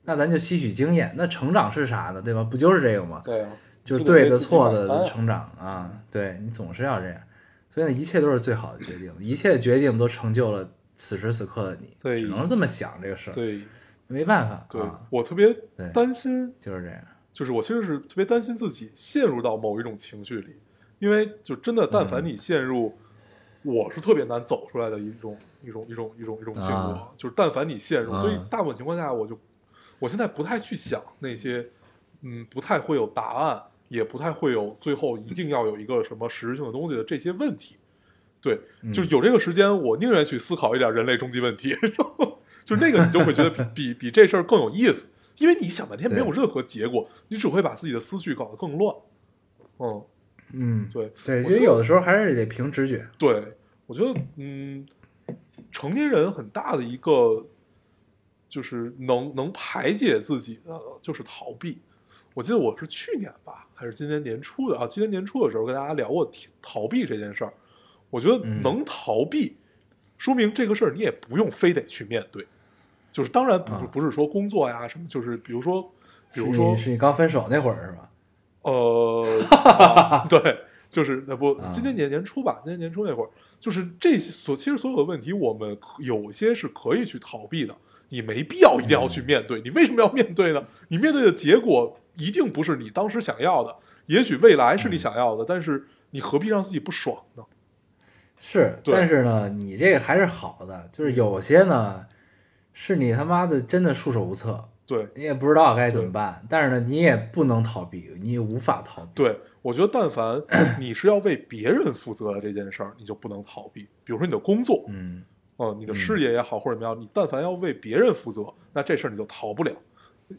那咱就吸取经验。那成长是啥呢？对吧？不就是这个吗？对啊，就是对的错的成长啊，对你总是要这样，所以呢，一切都是最好的决定，一切决定都成就了此时此刻的你，对只能这么想这个事儿，对没办法对啊，，我特别担心，就是这样，就是我其实是特别担心自己陷入到某一种情绪里，因为就真的，但嗯凡你陷入，我是特别难走出来的一种一种一种一种一种性格，啊。就是但凡你陷入，啊所以大部分情况下，我就我现在不太去想那些，嗯，不太会有答案，也不太会有最后一定要有一个什么实质性的东西的这些问题。对，嗯。就有这个时间，我宁愿去思考一点人类终极问题，就那个你就会觉得比比比这事儿更有意思，因为你想半天没有任何结果，你只会把自己的思绪搞得更乱。嗯，嗯，对对，我觉得其实有的时候还是得凭直觉，对，我觉得嗯，成年人很大的一个就是能能排解自己的就是逃避。我记得我是去年吧，还是今年年初的啊？今年年初的时候跟大家聊过逃逃避这件事儿。我觉得嗯能逃避，说明这个事儿你也不用非得去面对。就是当然不不是说工作呀什么，就是比如说比如说你是你刚分手那会儿是吧？呃，啊对，就是那不啊，今年年年初吧，今年年初那会儿，就是这些所其实所有的问题，我们有些是可以去逃避的，你没必要一定要去面对。你为什么要面对呢？你面对的结果一定不是你当时想要的，也许未来是你想要的，但是你何必让自己不爽呢？是，但是呢，你这个还是好的，就是有些呢，是你他妈的真的束手无策，对你也不知道该怎么办，但是呢，你也不能逃避，你也无法逃避。对，我觉得但凡 你是要为别人负责的这件事儿，你就不能逃避。比如说你的工作，嗯，呃，你的事业也好或者怎么样，你但凡要为别人负责，那这事儿你就逃不了，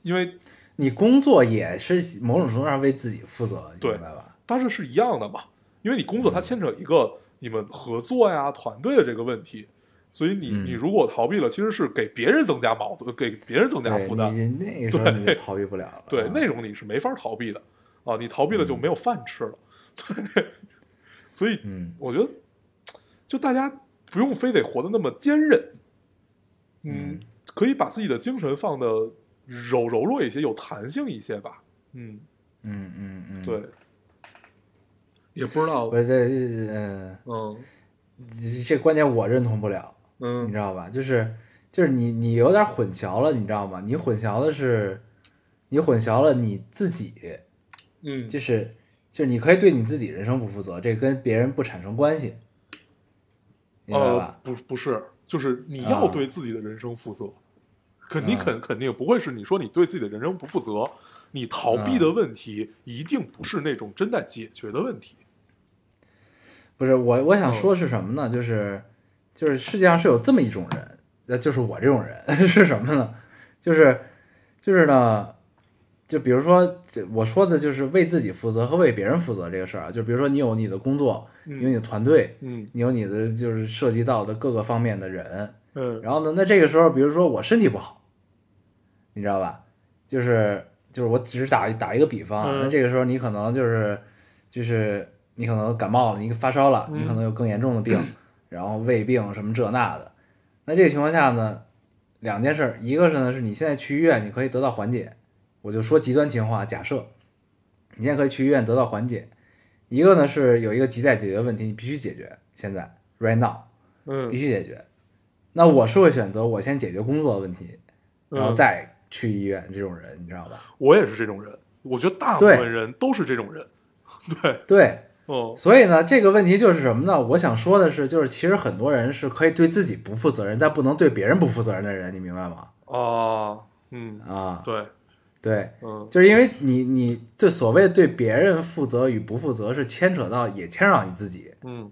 因为你工作也是某种程度上为自己负责，对明白吧？但是是一样的嘛，因为你工作它牵扯一个你们合作呀、团队的这个问题，所以你、嗯你如果逃避了，其实是给别人增加矛盾，给别人增加负担。你那个时候你就逃避不了了。对啊，那种你是没法逃避的啊，你逃避了就没有饭吃了。对，所以嗯。我觉得，就大家不用非得活得那么坚韧，嗯，可以把自己的精神放的柔柔弱一些，有弹性一些吧。嗯，嗯嗯嗯，对，也不知道，我这呃，嗯。这这观点我认同不了，你嗯知道吧？就是就是你你有点混淆了，你知道吗？你混淆的是你混淆了你自己，嗯，就是就是你可以对你自己人生不负责，这跟别人不产生关系，明白呃吧？，不不是，就是你要啊对自己的人生负责。肯你啊肯肯定不会是你说你对自己的人生不负责，你逃避啊的问题一定不是那种真在解决的问题。不是我我嗯想说是什么呢？就是就是世界上是有这么一种人，呃，就是我这种人 是什么呢？就是就是呢，就比如说这我说的就是为自己负责和为别人负责这个事儿啊。就比如说你有你的工作，嗯有你的团队，嗯你有你的就是涉及到的各个方面的人，嗯然后呢，那这个时候，比如说我身体不好，你知道吧？就是就是我只是打打一个比方那这个时候你可能就是就是你可能感冒了，你发烧了，嗯你可能有更严重的病，然后胃病什么这那的。那这个情况下呢，两件事儿，一个是呢是你现在去医院你可以得到缓解，我就说极端情况，假设你现在可以去医院得到缓解，一个呢是有一个亟待解决的问题，你必须解决，现在 right now 嗯。必嗯须解决。那我是会选择我先解决工作的问题，然后嗯，再去医院这种人，你知道吧？我也是这种人，我觉得大部分人都是这种人。对，对，嗯所以呢，这个问题就是什么呢？我想说的是，就是其实很多人是可以对自己不负责任，但不能对别人不负责任的人，你明白吗？哦，嗯，啊，对，对，嗯。就是因为你你对所谓对别人负责与不负责是牵扯到也牵扯到你自己，嗯，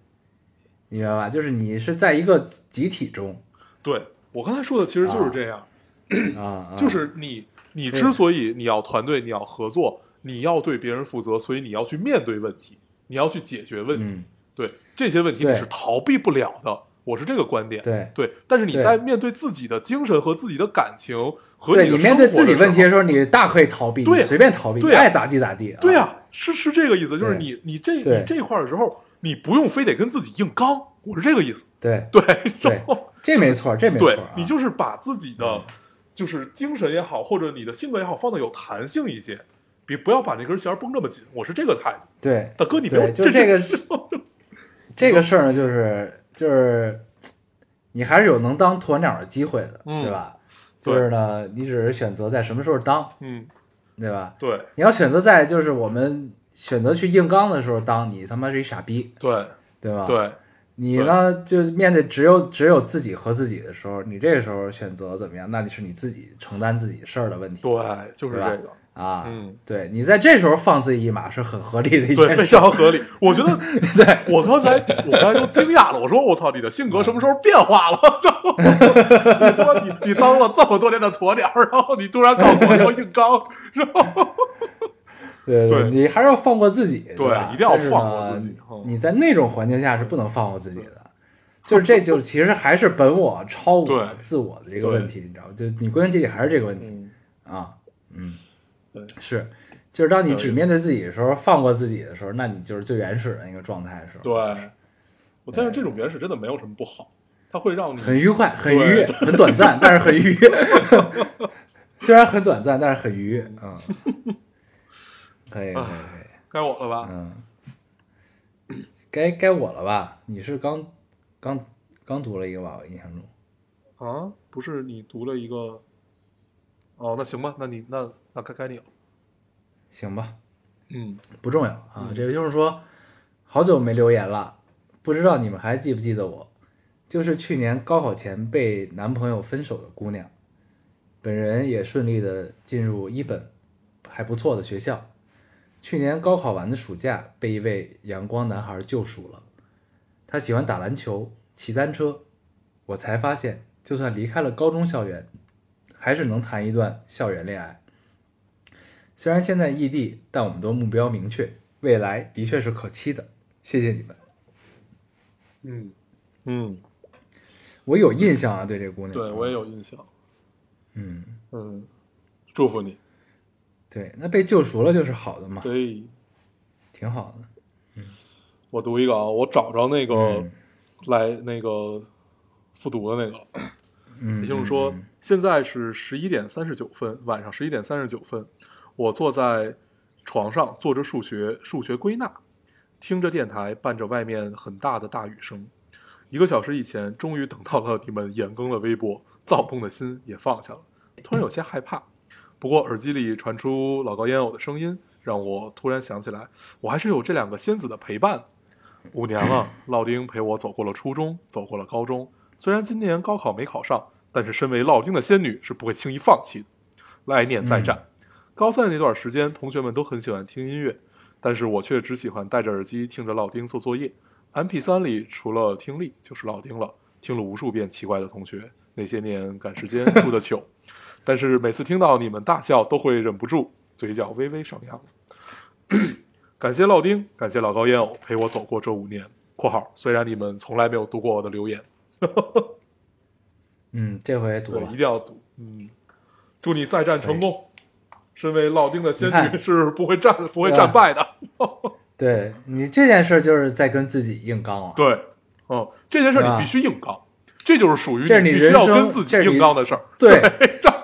你明白吧？就是你是在一个集体中对我刚才说的其实就是这样，啊，啊就是你你之所以你要团队，你要合作，你要对别人负责，所以你要去面对问题，你要去解决问题。嗯，对这些问题你是逃避不了的，我是这个观点。对。对，但是你在面对自己的精神和自己的感情和对你面对自己问题的时候，你大可以逃避，对随便逃避，对啊爱咋地咋地。对啊，呀、是是这个意思，就是你你这你这块儿的时候，你不用非得跟自己硬刚，我是这个意思。对对，对然后这没错，这没错。你就是把自己的嗯就是精神也好，或者你的性格也好，放的有弹性一些，别不要把那根弦绷这么紧。我是这个态度，对大哥，你没有对，就这个这个事儿呢，就是就是你还是有能当鸵鸟的机会的，嗯。对吧？就是呢，你只是选择在什么时候当，嗯，对吧？对。你要选择在就是我们选择去硬刚的时候当，你他妈是一傻逼，对。对吧？。对。你呢，就面对只有只有自己和自己的时候，你这个时候选择怎么样，那你是你自己承担自己事儿的问题对，就是这个，啊。嗯，对你在这时候放自己一马是很合理的一对，非件事。常合理。我觉得，对我刚才我刚才都惊讶了，我说我操，你的性格什么时候变化了？你说你你当了这么多年的鸵鸟，然后你突然告诉我要硬刚，然后 对对你还是要放过自己，对吧一定要放过自己嗯你在那种环境下是不能放过自己的，就是这就其实还是本我超对我自我的这个问题，你知道吗？就你归根结底还是这个问题嗯，啊，嗯，对，是，就是当你只面对自己的时候，放过自己的时候，那你就是最原始的那个状态的时候，对，我但是这种原始真的没有什么不好，它会让你很愉快，很愉悦，很短暂，但是很愉悦。虽然很短暂，但是很愉悦。嗯，可以，可以，可以。该我了吧？嗯，该该我了吧？你是刚刚刚读了一个吧？我印象中。啊，不是你读了一个，哦，那行吧，那你那那该该你了，行吧，嗯不重要啊。嗯这个就是说，好久没留言了，不知道你们还记不记得我？就是去年高考前被男朋友分手的姑娘，本人也顺利的进入一本还不错的学校。去年高考完的暑假，被一位阳光男孩救赎了。他喜欢打篮球、骑单车，我才发现，就算离开了高中校园，还是能谈一段校园恋爱。虽然现在异地，但我们都目标明确，未来的确是可期的。谢谢你们，嗯嗯，我有印象啊，对这姑娘，对我也有印象。嗯，嗯，祝福你。对，那被救赎了就是好的嘛，对，挺好的。嗯我读一个啊，我找着那个、嗯来那个复读的那个了。嗯，也就是说嗯，现在是十一点三十九分，晚上十一点三十九分，我坐在床上做着数学数学归纳，听着电台，伴着外面很大的大雨声。一个小时以前，终于等到了你们延更的微博，躁动的心也放下了，突然有些害怕。不过耳机里传出老高烟偶的声音，让我突然想起来，我还是有这两个仙子的陪伴。五年了，老丁陪我走过了初中，走过了高中。虽然今年高考没考上，但是身为烙丁的仙女是不会轻易放弃的。来年再战。高三那段时间，同学们都很喜欢听音乐，但是我却只喜欢戴着耳机听着烙丁做作业。MP 三里除了听力就是烙丁了，听了无数遍。奇怪的同学，那些年赶时间出的 糗，但是每次听到你们大笑，都会忍不住嘴角微微上扬。感谢烙丁，感谢老高烟偶陪我走过这五年。（括号虽然你们从来没有读过我的留言，嗯，这回读对，了一定，要赌。嗯，祝你再战成功。身为烙丁的仙女是不会战不会战败的。对你这件事儿就是在跟自己硬刚了。对，嗯，这件事儿你必须硬刚，这就是属于这是你必须要人生跟自己硬刚的事儿。对，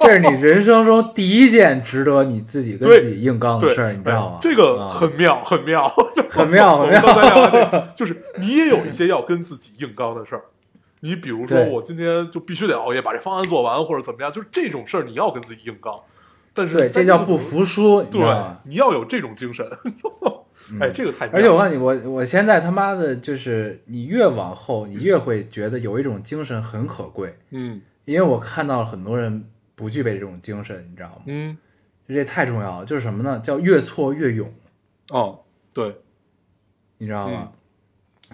这是你人生中第一件值得你自己跟自己硬刚的，事儿，你知道吗？这个啊很妙，很妙，很妙很妙就是你也有一些要跟自己硬刚的事儿。你比如说，我今天就必须得熬夜把这方案做完，或者怎么样，就是这种事儿你要跟自己硬刚。但是对，这叫不服输，对你要有这种精神。哎，这个太而且我告诉你，我我现在他妈的就是，你越往后，你越会觉得有一种精神很可贵，嗯因为我看到很多人不具备这种精神，你知道吗？嗯这太重要了，就是什么呢？叫越挫越勇，哦，对，你知道吗？嗯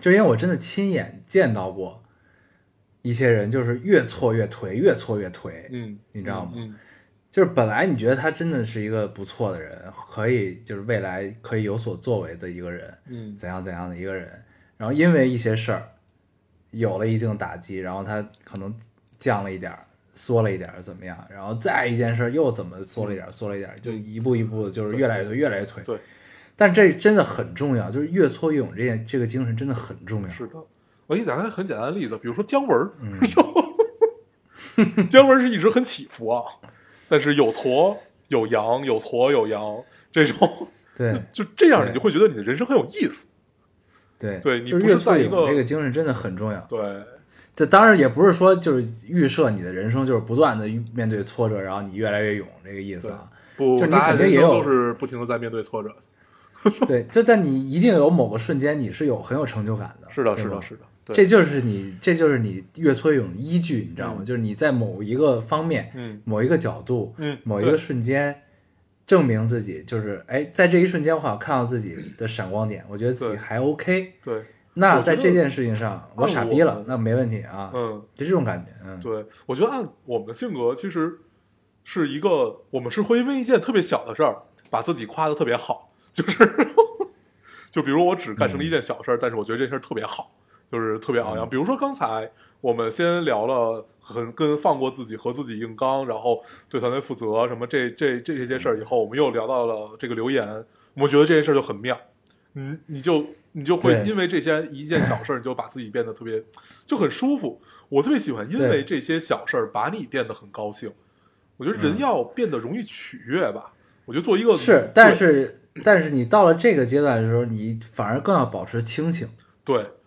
就因为我真的亲眼见到过一些人，就是越挫越颓，越挫越颓，嗯，你知道吗嗯就是本来你觉得他真的是一个不错的人，可以就是未来可以有所作为的一个人，嗯怎样怎样的一个人，然后因为一些事儿有了一定打击，然后他可能降了一点儿，缩了一点儿，怎么样？然后再一件事又怎么缩了一点儿，缩了一点儿，就一步一步的，就是越来越颓，越来越颓。对，但这真的很重要，就是越挫越勇这件这个精神真的很重要。是的。我给你打个很简单的例子，比如说姜文儿，嗯 姜文儿是一直很起伏啊，但是有挫有扬，有挫有扬，这种对就这样，你就会觉得你的人生很有意思。对对你不是在一个这个精神真的很重要。对，这当然也不是说就是预设你的人生就是不断的面对挫折，然后你越来越勇这个意思啊。不，就是你肯定也有都是不停的在面对挫折。对，就但你一定有某个瞬间你是有很有成就感的。是的，是的，是的，对这就是你，这就是你越挫越勇的依据，你知道吗？嗯。就是你在某一个方面、嗯某一个角度、嗯某一个瞬间，证明自己，就是哎，在这一瞬间，我好像看到自己的闪光点，我觉得自己还 OK。对，那在这件事情上，我我傻逼了，那没问题啊，嗯，就这种感觉，嗯，对，我觉得按我们的性格，其实是一个，我们是会因为一件特别小的事儿，把自己夸的特别好，就是，就比如我只干成了一件小事儿，但是我觉得这事儿特别好，就是特别昂扬。比如说刚才我们先聊了很跟放过自己和自己硬刚，然后对团队负责什么这这这这些事儿以后，我们又聊到了这个留言，我觉得这件事儿就很妙，你你就你就会因为这些一件小事儿，你就把自己变得特别就很舒服。我特别喜欢因为这些小事儿把你变得很高兴。我觉得人要变得容易取悦吧。我觉得做一个是，但是但是你到了这个阶段的时候，你反而更要保持清醒。对，你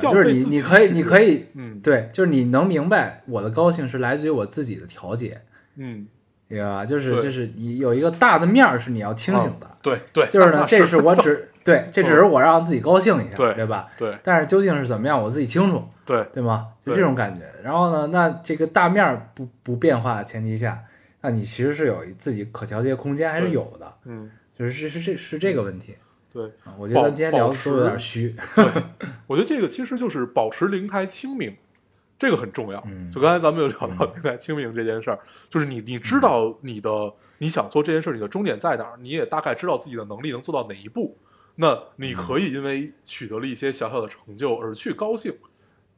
就是你你可以你可以嗯对，就是你能明白我的高兴是来自于我自己的调节，嗯，明白吧？就是就是你有一个大的面儿是你要清醒的，啊对对，就是呢，那这是我只 对，这只是我让自己高兴一下，对对吧？对但是究竟是怎么样，我自己清楚，对对吗？就这种感觉。然后呢，那这个大面儿不不变化的前提下，那你其实是有自己可调节空间，还是有的，嗯就是是是这是这个问题对。啊。我觉得咱们今天聊的都有点虚，我觉得这个其实就是保持灵台清明这个很重要。嗯就刚才咱们有聊到灵台清明这件事儿，就是你你知道你的你想做这件事儿，你的终点在哪儿，你也大概知道自己的能力能做到哪一步，那你可以因为取得了一些小小的成就而去高兴，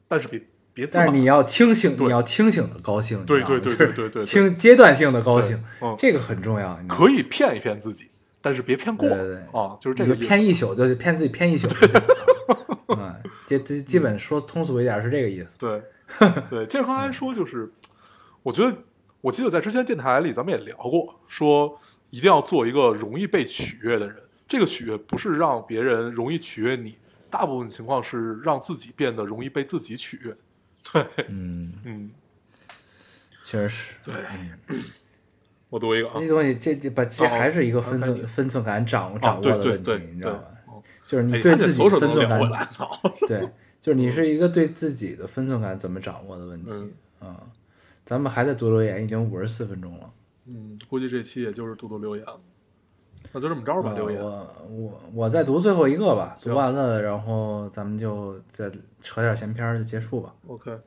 但是别别自。但是你要清醒，你要清醒的高兴，对对对对对对对清阶段性的高兴这个很重要。可以骗一骗自己，但是别骗过啊，就是这个。骗一宿，就是骗自己骗一宿就行了。嗯，基基基本说通俗一点是这个意思。对，对，接着刚才说，就是我觉得，我记得在之前电台里咱们也聊过，说一定要做一个容易被取悦的人。这个取悦不是让别人容易取悦你，大部分情况是让自己变得容易被自己取悦。对，嗯，嗯，确实是。对，我读一个啊这，东西，这这把这哦还是一个分寸分寸感掌握掌握对的问题，对对你知道吧？就是你哎对自己分寸感对，就是你是一个对自己的分寸感怎么掌握的问题。嗯嗯，咱们还在读留言，已经五十四分钟了。嗯，估计这期也就是读读留言了，那就这么着吧，呃留言，我我我再读最后一个吧，行读完了，然后咱们就再扯点闲篇儿就结束吧，OK，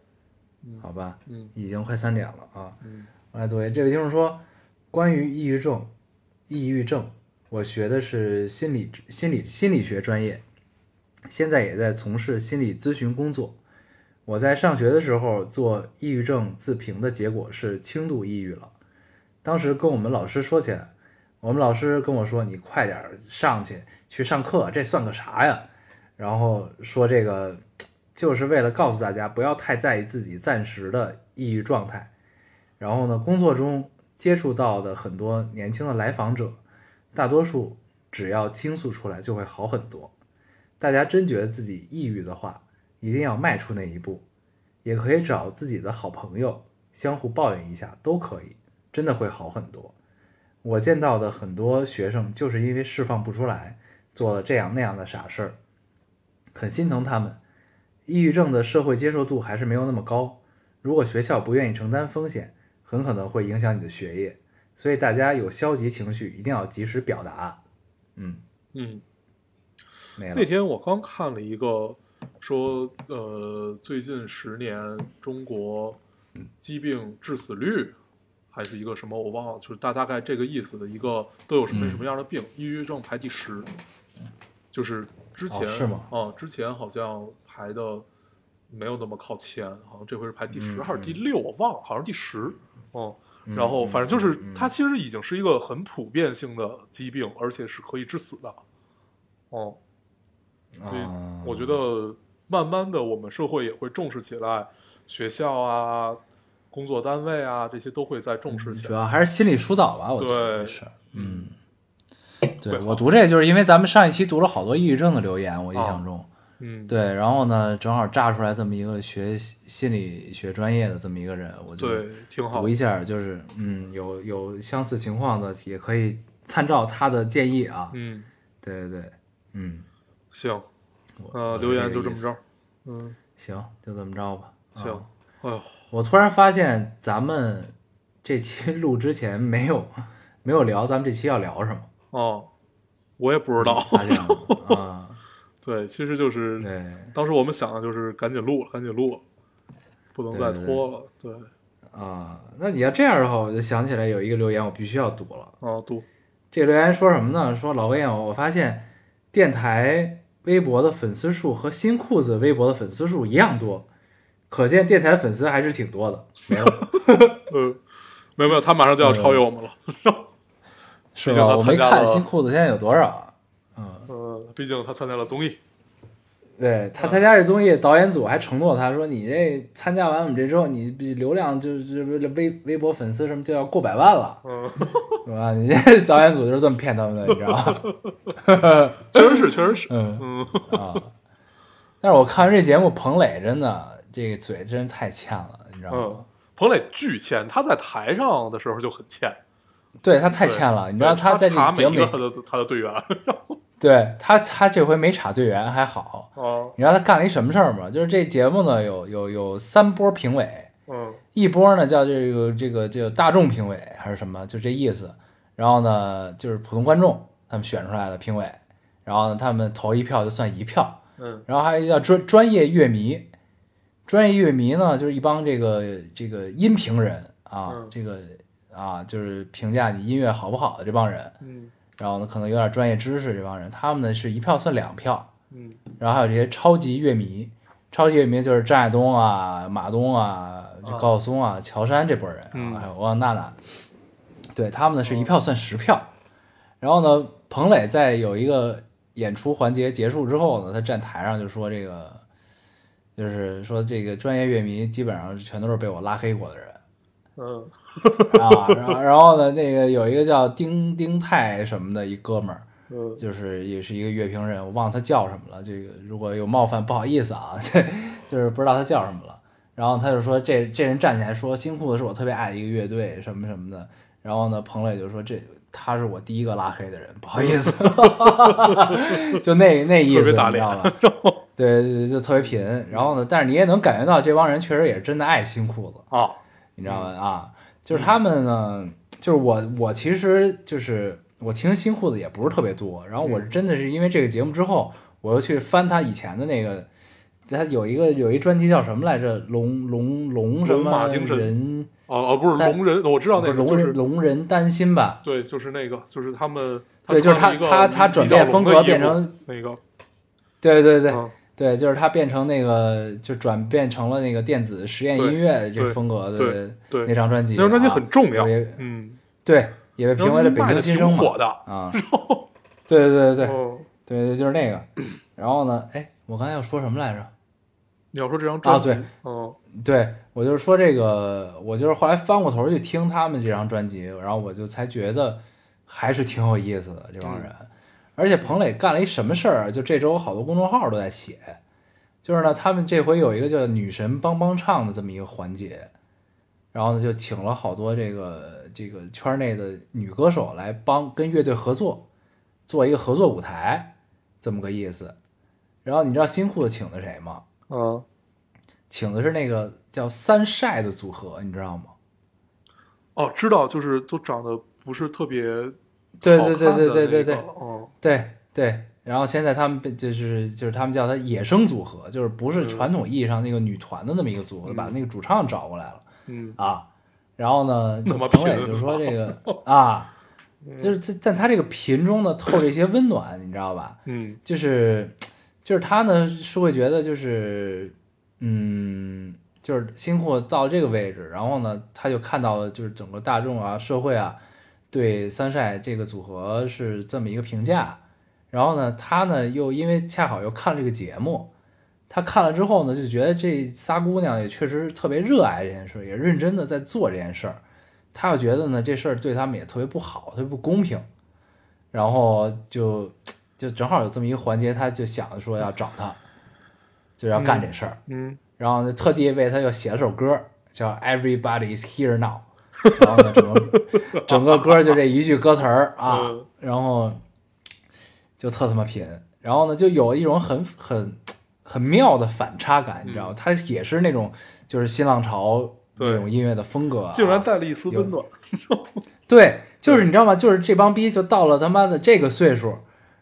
好吧？嗯已经快三点了啊。嗯我来读一，这位听众说，关于抑郁症，抑郁症，我学的是心理心理心理学专业，现在也在从事心理咨询工作。我在上学的时候做抑郁症自评的结果是轻度抑郁了。当时跟我们老师说起来，我们老师跟我说：“你快点上去去上课，这算个啥呀？”然后说这个就是为了告诉大家不要太在意自己暂时的抑郁状态。然后呢，工作中接触到的很多年轻的来访者，大多数只要倾诉出来就会好很多。大家真觉得自己抑郁的话，一定要迈出那一步，也可以找自己的好朋友相互抱怨一下，都可以，真的会好很多。我见到的很多学生就是因为释放不出来，做了这样那样的傻事儿，很心疼他们。抑郁症的社会接受度还是没有那么高，如果学校不愿意承担风险，很可能会影响你的学业。所以大家有消极情绪一定要及时表达。嗯，嗯。那。天我刚看了一个说，呃，最近十年中国疾病致死率还是一个什么我忘了，就是大大概这个意思的一个都有什么嗯什么样的病，抑郁症排第十，就是之前、哦是吗啊，之前好像排的没有那么靠前，好像这回是排第十、嗯还是第六，我忘了，好像第十，哦、嗯然后反正就是它其实已经是一个很普遍性的疾病，而且是可以致死的，哦、所以啊，我觉得慢慢的，我们社会也会重视起来，学校啊、工作单位啊这些都会在重视起来。主要还是心理疏导吧，我觉得对这事儿。嗯，对我读这就是因为咱们上一期读了好多抑郁症的留言，我印象中。嗯，对，然后呢，正好炸出来这么一个学心理学专业的这么一个人，我就对，挺好读。一下，就是嗯，有有相似情况的，也可以参照他的建议啊。嗯，对对对，嗯，行，我呃，留言就这么着。嗯，行，就这么着吧。啊行。哎呦，我突然发现咱们这期 录之前没有没有聊咱们这期要聊什么，哦，我也不知道。发现了啊？对，其实就是当时我们想的就是赶紧录了，赶紧录了，不能再拖了。对，啊，那你要这样的话，我就想起来有一个留言我必须要读了。啊，读。这个留言说什么呢？说老魏啊，我发现电台微博的粉丝数和新裤子微博的粉丝数一样多，可见电台粉丝还是挺多的。没了，嗯，没有没有，他马上就要超越我们了。是吧？我没看新裤子现在有多少啊？嗯，呃，毕竟他参加了综艺。对他参加这综艺，导演组还承诺他说：“你这参加完我们这之后，你比流量就是微微博粉丝什么就要过百万了，嗯，是吧？你这 导演组就是这么骗他们的，你知道吧？确实是，确实是。嗯嗯，啊。但是我看完这节目，彭磊真的这个嘴真是太欠了，你知道吗嗯？，彭磊巨欠，他在台上的时候就很欠，对他太欠了，你知道他在这查个节目他，的他的队员。对他他这回没查队员还好，哦，你知道他干了一什么事儿吗？就是这节目呢有有有三波评委，嗯一波呢叫这个这个叫大众评委还是什么，就这意思。然后呢就是普通观众他们选出来的评委，然后呢他们投一票就算一票，嗯然后还有叫专专业乐迷，专业乐迷呢，就是一帮这个这个音频人啊，嗯这个啊，就是评价你音乐好不好的这帮人，嗯。然后呢，可能有点专业知识这帮人，他们呢是一票算两票，嗯。然后还有这些超级乐迷，超级乐迷就是张亚东啊、马东啊、就啊高晓松啊、乔杉这波人还有欧阳娜娜，对他们呢是一票算十票。然后呢，彭磊在有一个演出环节结束之后呢，他站台上就说这个，就是说这个专业乐迷基本上全都是被我拉黑过的人。嗯 啊，然后然后呢，那个有一个叫丁丁泰什么的一哥们儿，嗯就是也是一个乐评人，我忘了他叫什么了。这个如果有冒犯，不好意思啊，这就是不知道他叫什么了。然后他就说这这人站起来说新裤子是我特别爱的一个乐队，什么什么的。然后呢，彭磊就说这他是我第一个拉黑的人，不好意思，就那那意思，特别打你知道吧？对对对，就特别贫。然后呢，但是你也能感觉到这帮人确实也是真的爱新裤子。啊，你知道吗？啊，就是他们呢，就是我我其实就是我听新裤子也不是特别多，然后我是真的是因为这个节目之后，我又去翻他以前的那个，他有一个有一专辑叫什么来着？龙龙龙什龙马么精神人？哦哦，不是龙人，我知道那个就是龙人龙人担心吧？对，就是那个，就是他们，对，就是他他他转变风格变成那个，对对对嗯对，就是他变成那个就转变成了那个电子实验音乐这风格的那张专辑，那张专辑啊很重要也，嗯，对，也被评为了北京新生嘛挺火的，啊，对对对对对，对对，就是那个。然后呢，哎，我刚才要说什么来着？你要说这张专辑啊对，嗯对我就是说这个，我就是后来翻过头去听他们这张专辑，然后我就才觉得还是挺有意思的这帮人。而且彭磊干了一什么事儿啊？就这周好多公众号都在写，就是呢，他们这回有一个叫“女神帮帮唱”的这么一个环节，然后呢，就请了好多这个这个圈内的女歌手来帮跟乐队合作，做一个合作舞台，这么个意思。然后你知道新裤子请的谁吗？嗯，请的是那个叫三晒的组合，你知道吗？哦，知道，就是都长得不是特别对对对对对对对对对。然后现在他们被就是就是他们叫他野生组合，就是不是嗯传统意义上那个女团的那么一个组合，把那个主唱找过来了嗯啊。然后呢，那么就彭磊贫就说这个 啊，就是在但他这个频中呢透着一些温暖，你知道吧？嗯就是就是他呢是会觉得就是嗯，就是新裤到了这个位置，然后呢，他就看到了就是整个大众啊、社会啊对三晒这个组合是这么一个评价，然后呢，他呢又因为恰好又看了这个节目。他看了之后呢，就觉得这仨姑娘也确实特别热爱这件事，也认真的在做这件事儿。他又觉得呢，这事儿对他们也特别不好，特别不公平，然后就就正好有这么一个环节，他就想着说要找他，就要干这事儿，嗯然后呢，特地为他又写了首歌，叫《Everybody Is Here Now》，然后呢，整个整个歌就这一句歌词儿啊嗯，然后就特他妈贫，然后呢，就有一种很很很妙的反差感，你知道吗？他也是那种就是新浪潮那种音乐的风格、啊，竟然带了一丝温暖，对，就是你知道吗？就是这帮逼就到了他妈的这个岁数，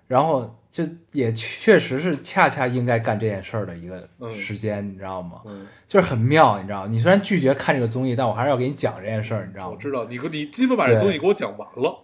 然后就也确实是恰恰应该干这件事儿的一个嗯时间，你知道吗？嗯，就是很妙，你知道吗？你虽然拒绝看这个综艺，但我还是要给你讲这件事儿，你知道吗？我知道你你基本把这综艺给我讲完了，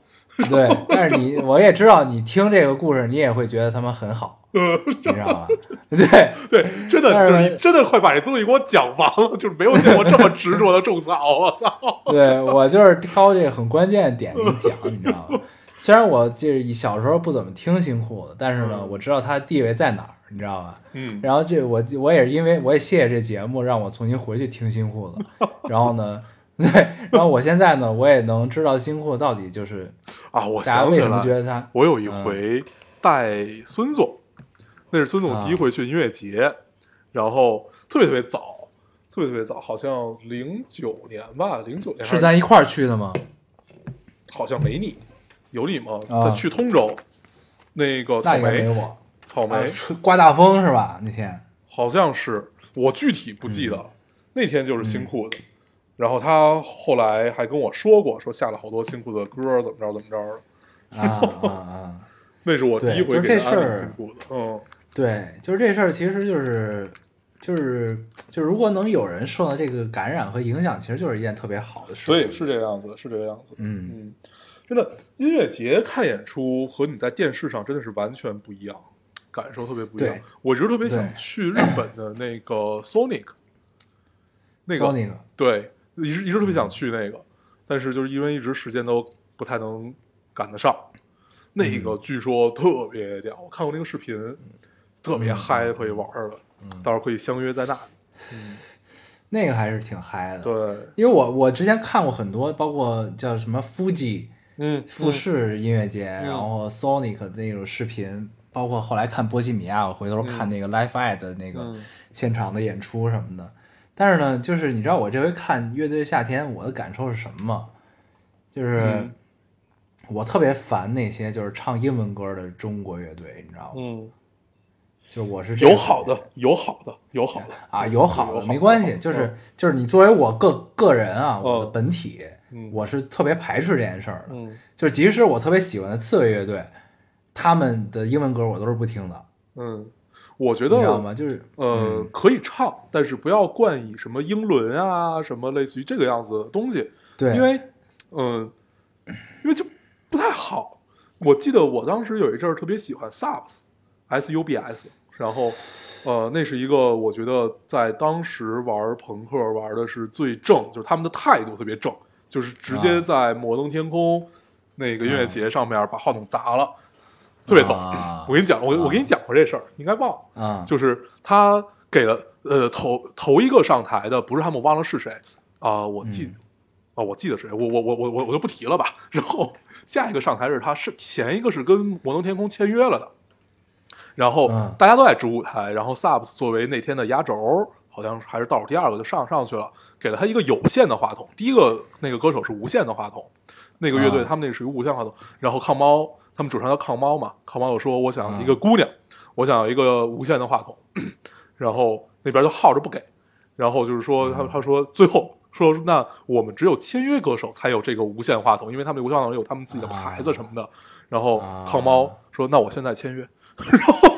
对，但是你 我也知道，你听这个故事，你也会觉得他们很好，你知道吗？对，对，真的就是你真的快把这综艺给我讲完了，就是没有见过这么执着的种草，我操！对我就是挑这个很关键的点给你讲，你知道吗？虽然我这小时候不怎么听新裤子，但是呢，嗯我知道它地位在哪儿，你知道吧？嗯然后这我我也是因为我也谢谢这节目，让我重新回去听新裤子。然后呢，对，然后我现在呢，我也能知道新裤子到底就是啊，我大家为想起来，什么觉得他我有一回带孙总，那是孙总第一回去音乐节，然后特别特别早，特别特别早，好像零九年吧，零九年是咱一块儿去的吗？好像没你，有你吗？啊在去通州，那个草那应该没莓，我。草莓、啊吹刮大风是吧？那天好像是，我具体不记得了。那天就是新裤子，然后他后来还跟我说过，说下了好多新裤子的歌，怎么着怎么着的。啊啊 啊！那是我第一回对就是给他安利事儿新裤子，嗯对，就是这事儿，其实就是就是就是如果能有人受到这个感染和影响，其实就是一件特别好的事。对，是这个样子，是这个样子。嗯，嗯，真的，音乐节看演出和你在电视上真的是完全不一样，感受特别不一样。我一直特别想去日本的那个 Sonic，那个 Sonic 对，一直一直特别想去那个，但是就是因为一直时间都不太能赶得上。那嗯个据说特别屌，我看过那个视频，特嗯别嗨，可以玩儿的，到时候可以相约在那里。那个还是挺嗨的。，对，因为我我之前看过很多，包括叫什么 Fuji 嗯，富士音乐节，嗯。然后 Sonic 的那种视频，包括后来看波西米亚，我回头看那个 l i f e Aid 的那个嗯。现场的演出什么的。但是呢，就是你知道我这回看乐队夏天，我的感受是什么吗？就是嗯。我特别烦那些就是唱英文歌的中国乐队，你知道吗？嗯，就我是有好的，有好的，有好的啊，有好的没关系，就是就是你作为我个个人啊，嗯我的本体，嗯我是特别排斥这件事儿的。嗯就是即使我特别喜欢的刺猬乐队，他们的英文歌我都是不听的，嗯，我觉你知道得吗？就是呃可以唱，但是不要冠以什么英伦啊，什么类似于这个样子的东西，对，因为嗯、因为就不太好。我记得我当时有一阵儿特别喜欢 Subs S U B S，然后呃，那是一个我觉得在当时玩朋克玩的是最正，就是他们的态度特别正，就是直接啊在摩登天空那个音乐节上面把话筒砸了，特别逗。啊我跟你讲，我我跟你讲过这事儿，应该忘了。啊，就是他给了呃头头一个上台的不是他们，我忘了是谁啊、我记嗯啊、我记得谁，我我我我我我就不提了吧。然后下一个上台是他是前一个是跟摩登天空签约了的，然后嗯大家都在主舞台，然后 Subs 作为那天的压轴，好像还是倒数第二个就上上去了，给了他一个有线的话筒，第一个那个歌手是无线的话筒，那个乐队啊。他们那属于无线话筒，然后抗猫他们主唱叫抗猫嘛，抗猫又说我想一个姑娘，我想要一个无线的话筒，然后那边就耗着不给，然后就是说他他说最后说那我们只有签约歌手才有这个无线话筒，因为他们无线话筒有他们自己的牌子什么的。然后啊。抗猫说那我现在签约，然后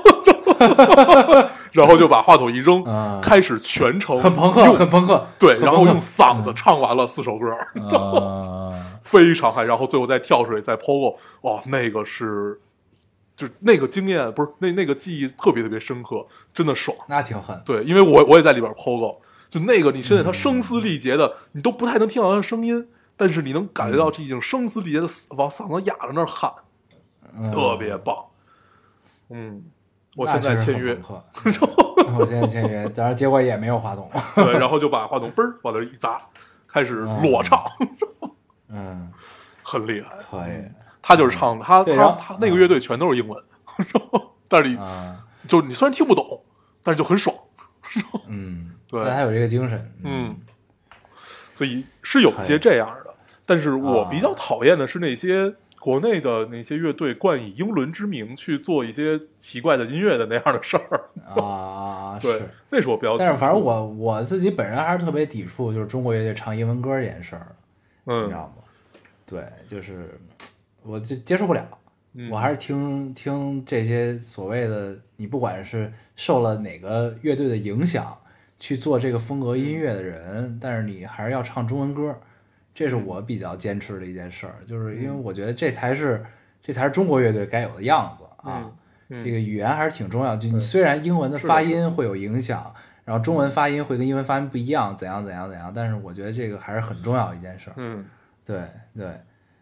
然后就把话筒一扔，啊开始全程很朋克，用很朋克，对，然后朋克用嗓子唱完了四首歌，啊，非常嗨，然后最后再跳水再 POGO，哇，那个是，就那个经验不是那那个记忆特别特别深刻，真的爽。那挺狠，对，因为我我也在里边 POGO，就那个你现在他声嘶力竭的，你都不太能听到他的声音，但是你能感觉到这已经声嘶力竭的往嗓子哑着那儿喊，嗯特别棒。嗯，我现在签约。我现在签约，然后结果也没有话筒，对，然后就把话筒嘣儿往那儿一砸，开始裸唱，嗯，很厉害。可以。他就是唱他他他那个乐队全都是英文，但是你啊，就你虽然听不懂，但是就很爽，嗯，对。他有这个精神，嗯，所以是有一些这样的。但是我比较讨厌的是那些国内的那些乐队冠以英伦之名去做一些奇怪的音乐的那样的事儿，啊，对是。，那是我比较。但是反正我我自己本人还是特别抵触，就是中国乐队唱英文歌这件事儿，你知嗯道吗？对，就是我接接受不了，嗯我还是听听这些所谓的你不管是受了哪个乐队的影响去做这个风格音乐的人，但是你还是要唱中文歌，这是我比较坚持的一件事儿，就是因为我觉得这才是这才是中国乐队该有的样子啊。这个语言还是挺重要，就你虽然英文的发音会有影响，然后中文发音会跟英文发音不一样，怎样怎样怎样，但是我觉得这个还是很重要一件事儿。嗯对对，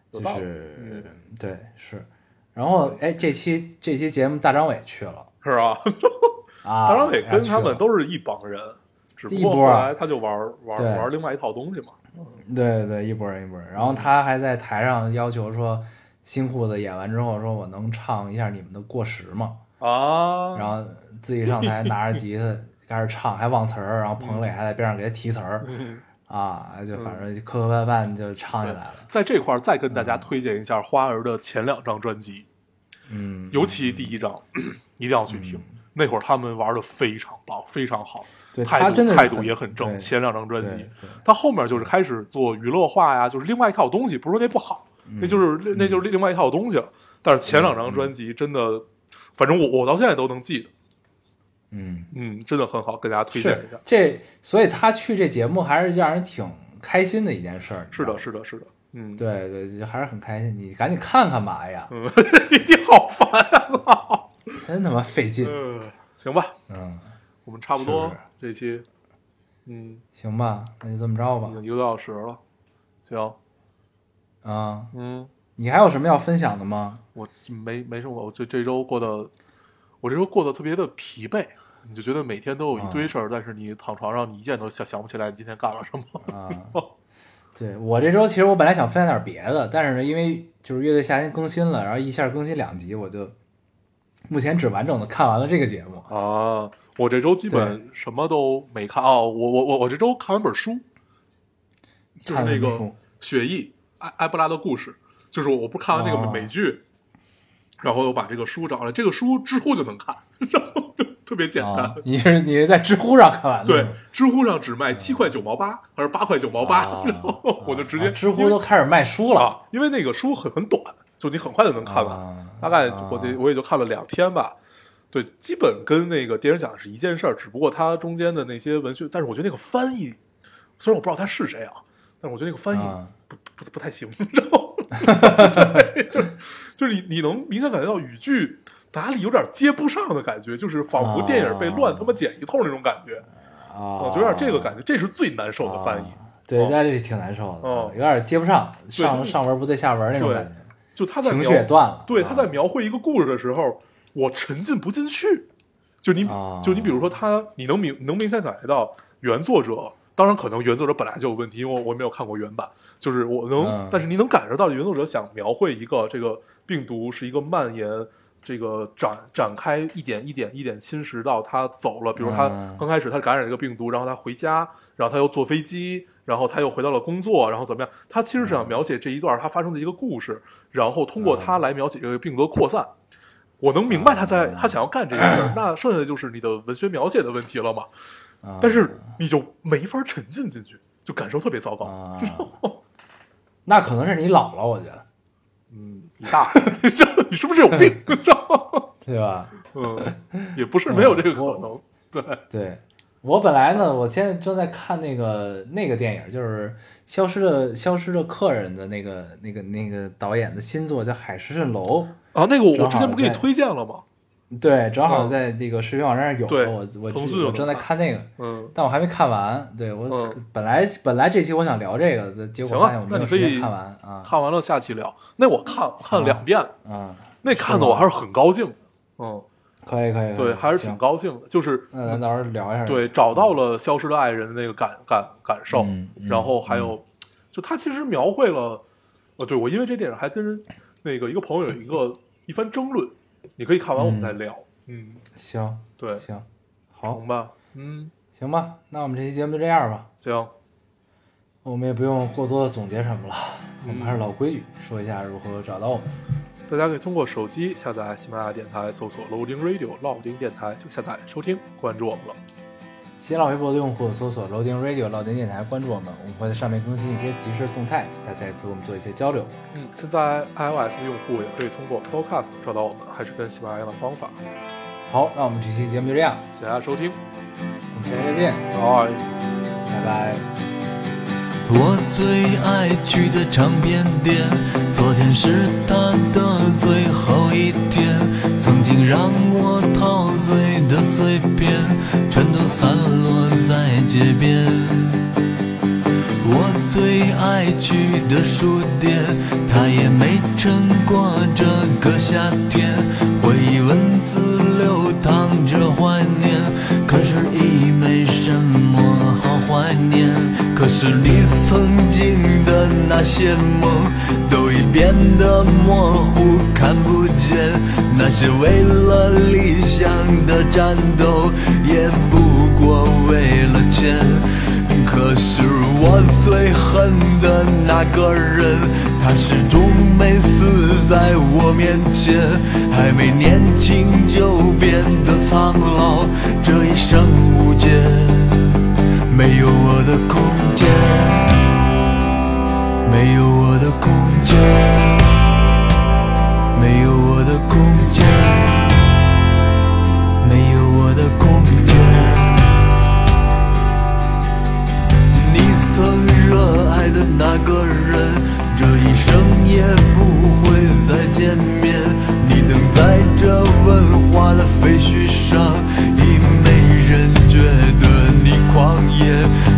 就是、嗯对是。然后哎，这期这期节目大张伟去了是吧？啊，大张伟跟他们都是一帮人，只不过后来他就玩玩对玩另外一套东西嘛。对对对，一波人一波人。嗯然后他还在台上要求说，新裤子演完之后说，我能唱一下你们的《过时》吗？啊，然后自己上台拿着吉他 开始唱，还忘词儿，然后彭磊还在边上给他提词儿，嗯啊，就反正磕磕绊绊就唱起来了。在这块儿再跟大家推荐一下花儿的前两张专辑，嗯，尤其第一张 一定要去听。那会儿他们玩的非常棒，非常好，对态度他真的态度也很正。前两张专辑，他后面就是开始做娱乐化呀，就是另外一套东西。不是说那不好，嗯那就是那就是另外一套东西了。但是前两张专辑真的，反正我我到现在都能记得。嗯，嗯，真的很好，跟大家推荐一下。这，所以他去这节目还是让人挺开心的一件事儿。是的，是的，是的，嗯，对对，还是很开心。你赶紧看看吧，哎呀，嗯，你 你好烦啊！操，真他妈费劲。嗯，行吧，嗯，我们差不多是这期，嗯，行吧，那就这么着吧已。经一个多小时了，行，啊，嗯，你还有什么要分享的吗？我没没什么，我这这周过得，我这周过得特别的疲惫，你就觉得每天都有一堆事儿，但是你躺床上，你一件都想想不起来你今天干了什么。啊，对我这周其实我本来想分享点别的，但是呢，因为就是乐队夏天更新了，然后一下更新两集，我就目前只完整的看完了这个节目。啊，我这周基本什么都没看哦，我我我我这周看完本书，就是那个看了什么书雪艺埃埃布拉的故事，就是我我不是看完那个哦美剧，然后我把这个书找来，这个书知乎就能看，然后就特别简单。啊，你是你是在知乎上看完的？对，知乎上只卖七块九毛八，还是八块九毛八啊，然后我就直接啊知乎都开始卖书了。啊，因为那个书很很短，就你很快就能看完，啊大概啊我这我也就看了两天吧。对，基本跟那个电影讲的是一件事儿，只不过它中间的那些文学，但是我觉得那个翻译，虽然我不知道他是谁啊，但是我觉得那个翻译啊。不、不不太行，你知道吗？对，就是就是你你能明显感觉到语句哪里有点接不上的感觉，就是仿佛电影被乱他妈剪一通那种感觉，啊，我觉得有点这个感觉，这是最难受的翻译。对，哦那这挺难受的，哦有点接不上，上对上文不对下文那种感觉，就他在情绪描也断了。对，啊他在描绘一个故事的时候，我沉浸不进去。就你，啊就你，比如说他，你能明能明显感觉到原作者，当然可能原作者本来就有问题，因为我我没有看过原版，就是我能，嗯但是你能感受到原作者想描绘一个这个病毒是一个蔓延。这个展展开一点一点一点侵蚀到他走了，比如他嗯刚开始他感染这个病毒，然后他回家，然后他又坐飞机，然后他又回到了工作，然后怎么样？他其实是想描写这一段他发生的一个故事，然后通过他来描写这个病毒的扩散。我能明白他在他想要干这件事儿，那剩下的就是你的文学描写的问题了嘛。啊但是你就没法沉浸进去，就感受特别糟糕。啊，那可能是你老了，我觉得，嗯，你大，你是不是有病？对吧？嗯，也不是没有这个可能。对，对我本来呢，我现在正在看那个那个电影，就是《消失的消失的客人》的那个那个那个导演的新作叫《海市蜃楼啊，那个我之前不给你推荐了吗？》，对，正好嗯在那个视频网站上有，对我我我正在看那个，嗯，但我还没看完。对我、嗯本来本来这期我想聊这个，结果发现我没有时间看完啊看完了下期聊。那我看看了两遍，啊，那看的我还是很高兴。嗯，可以可以，对，还是挺高兴的，就是那咱到时候聊一下。对找到了消失的爱人的那个感感感受，然后还有，就他其实描绘了，呃，对我因为这电影还跟那个一个朋友有一个一番争论，你可以看完我们再聊。嗯，行对，行，好行吧，嗯，行吧，那我们这期节目就这样吧。行，我们也不用过多的总结什么了，我们嗯还是老规矩，说一下如何找到我们。大家可以通过手机下载喜马拉雅电台，搜索 Loading Radio 老丁电台就下载收听，关注我们了。新浪微博的用户搜索 Loading Radio 老丁电台，关注我们，我们会在上面更新一些即时动态，大家给我们做一些交流。嗯，现在 iOS 的用户也可以通过 Podcast 找到我们，还是跟喜马拉雅一样的方法。好，那我们这期节目就这样，谢谢大家收听，我们下期再见，拜。拜拜。我最爱去的唱片店，昨天是他的最后一天。曾经让我陶醉的碎片，全都散落在街边。我最爱去的书店，他也没撑过这个夏天。是你曾经的那些梦，都已变得模糊，看不见。那些为了理想的战斗，也不过为了钱。可是我最恨的那个人，他始终没死在我面前，还没年轻就变得苍老，这一生无解，没有我的空间没有我的空间没有我的空间。没有我的空间你曾热爱的那个人这一生也不会再见面。你等在这文化的废墟上已没人觉得狂野，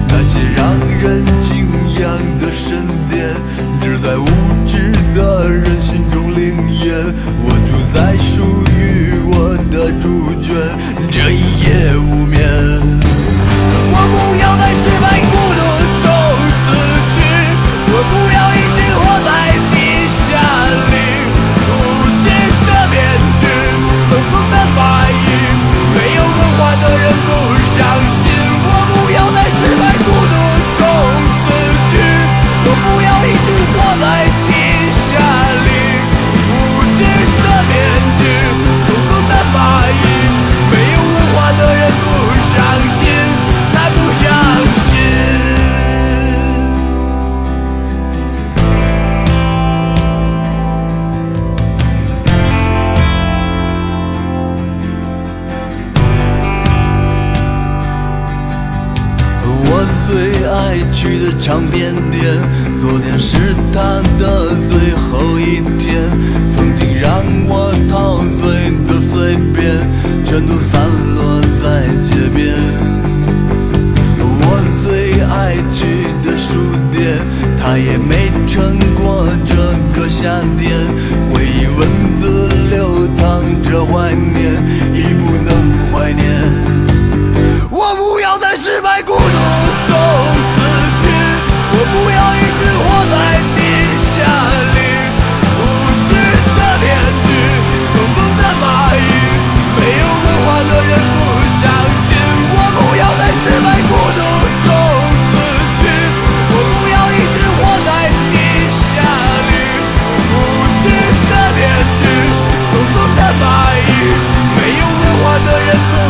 那些让人敬仰的神殿，只在无知的人心中灵验。我住在属于我的猪圈，这一夜无眠。我不要在失败孤独中死去，我不要一直活在地下里。无知的面具，匆匆的蚂蚁，没有文化的人不相信。唱片店，昨天是他的最后一天。曾经让我陶醉的碎片，全都散落在街边。我最爱去的书店，他也没撑过这个夏天。回忆文字流淌着怀念。fire.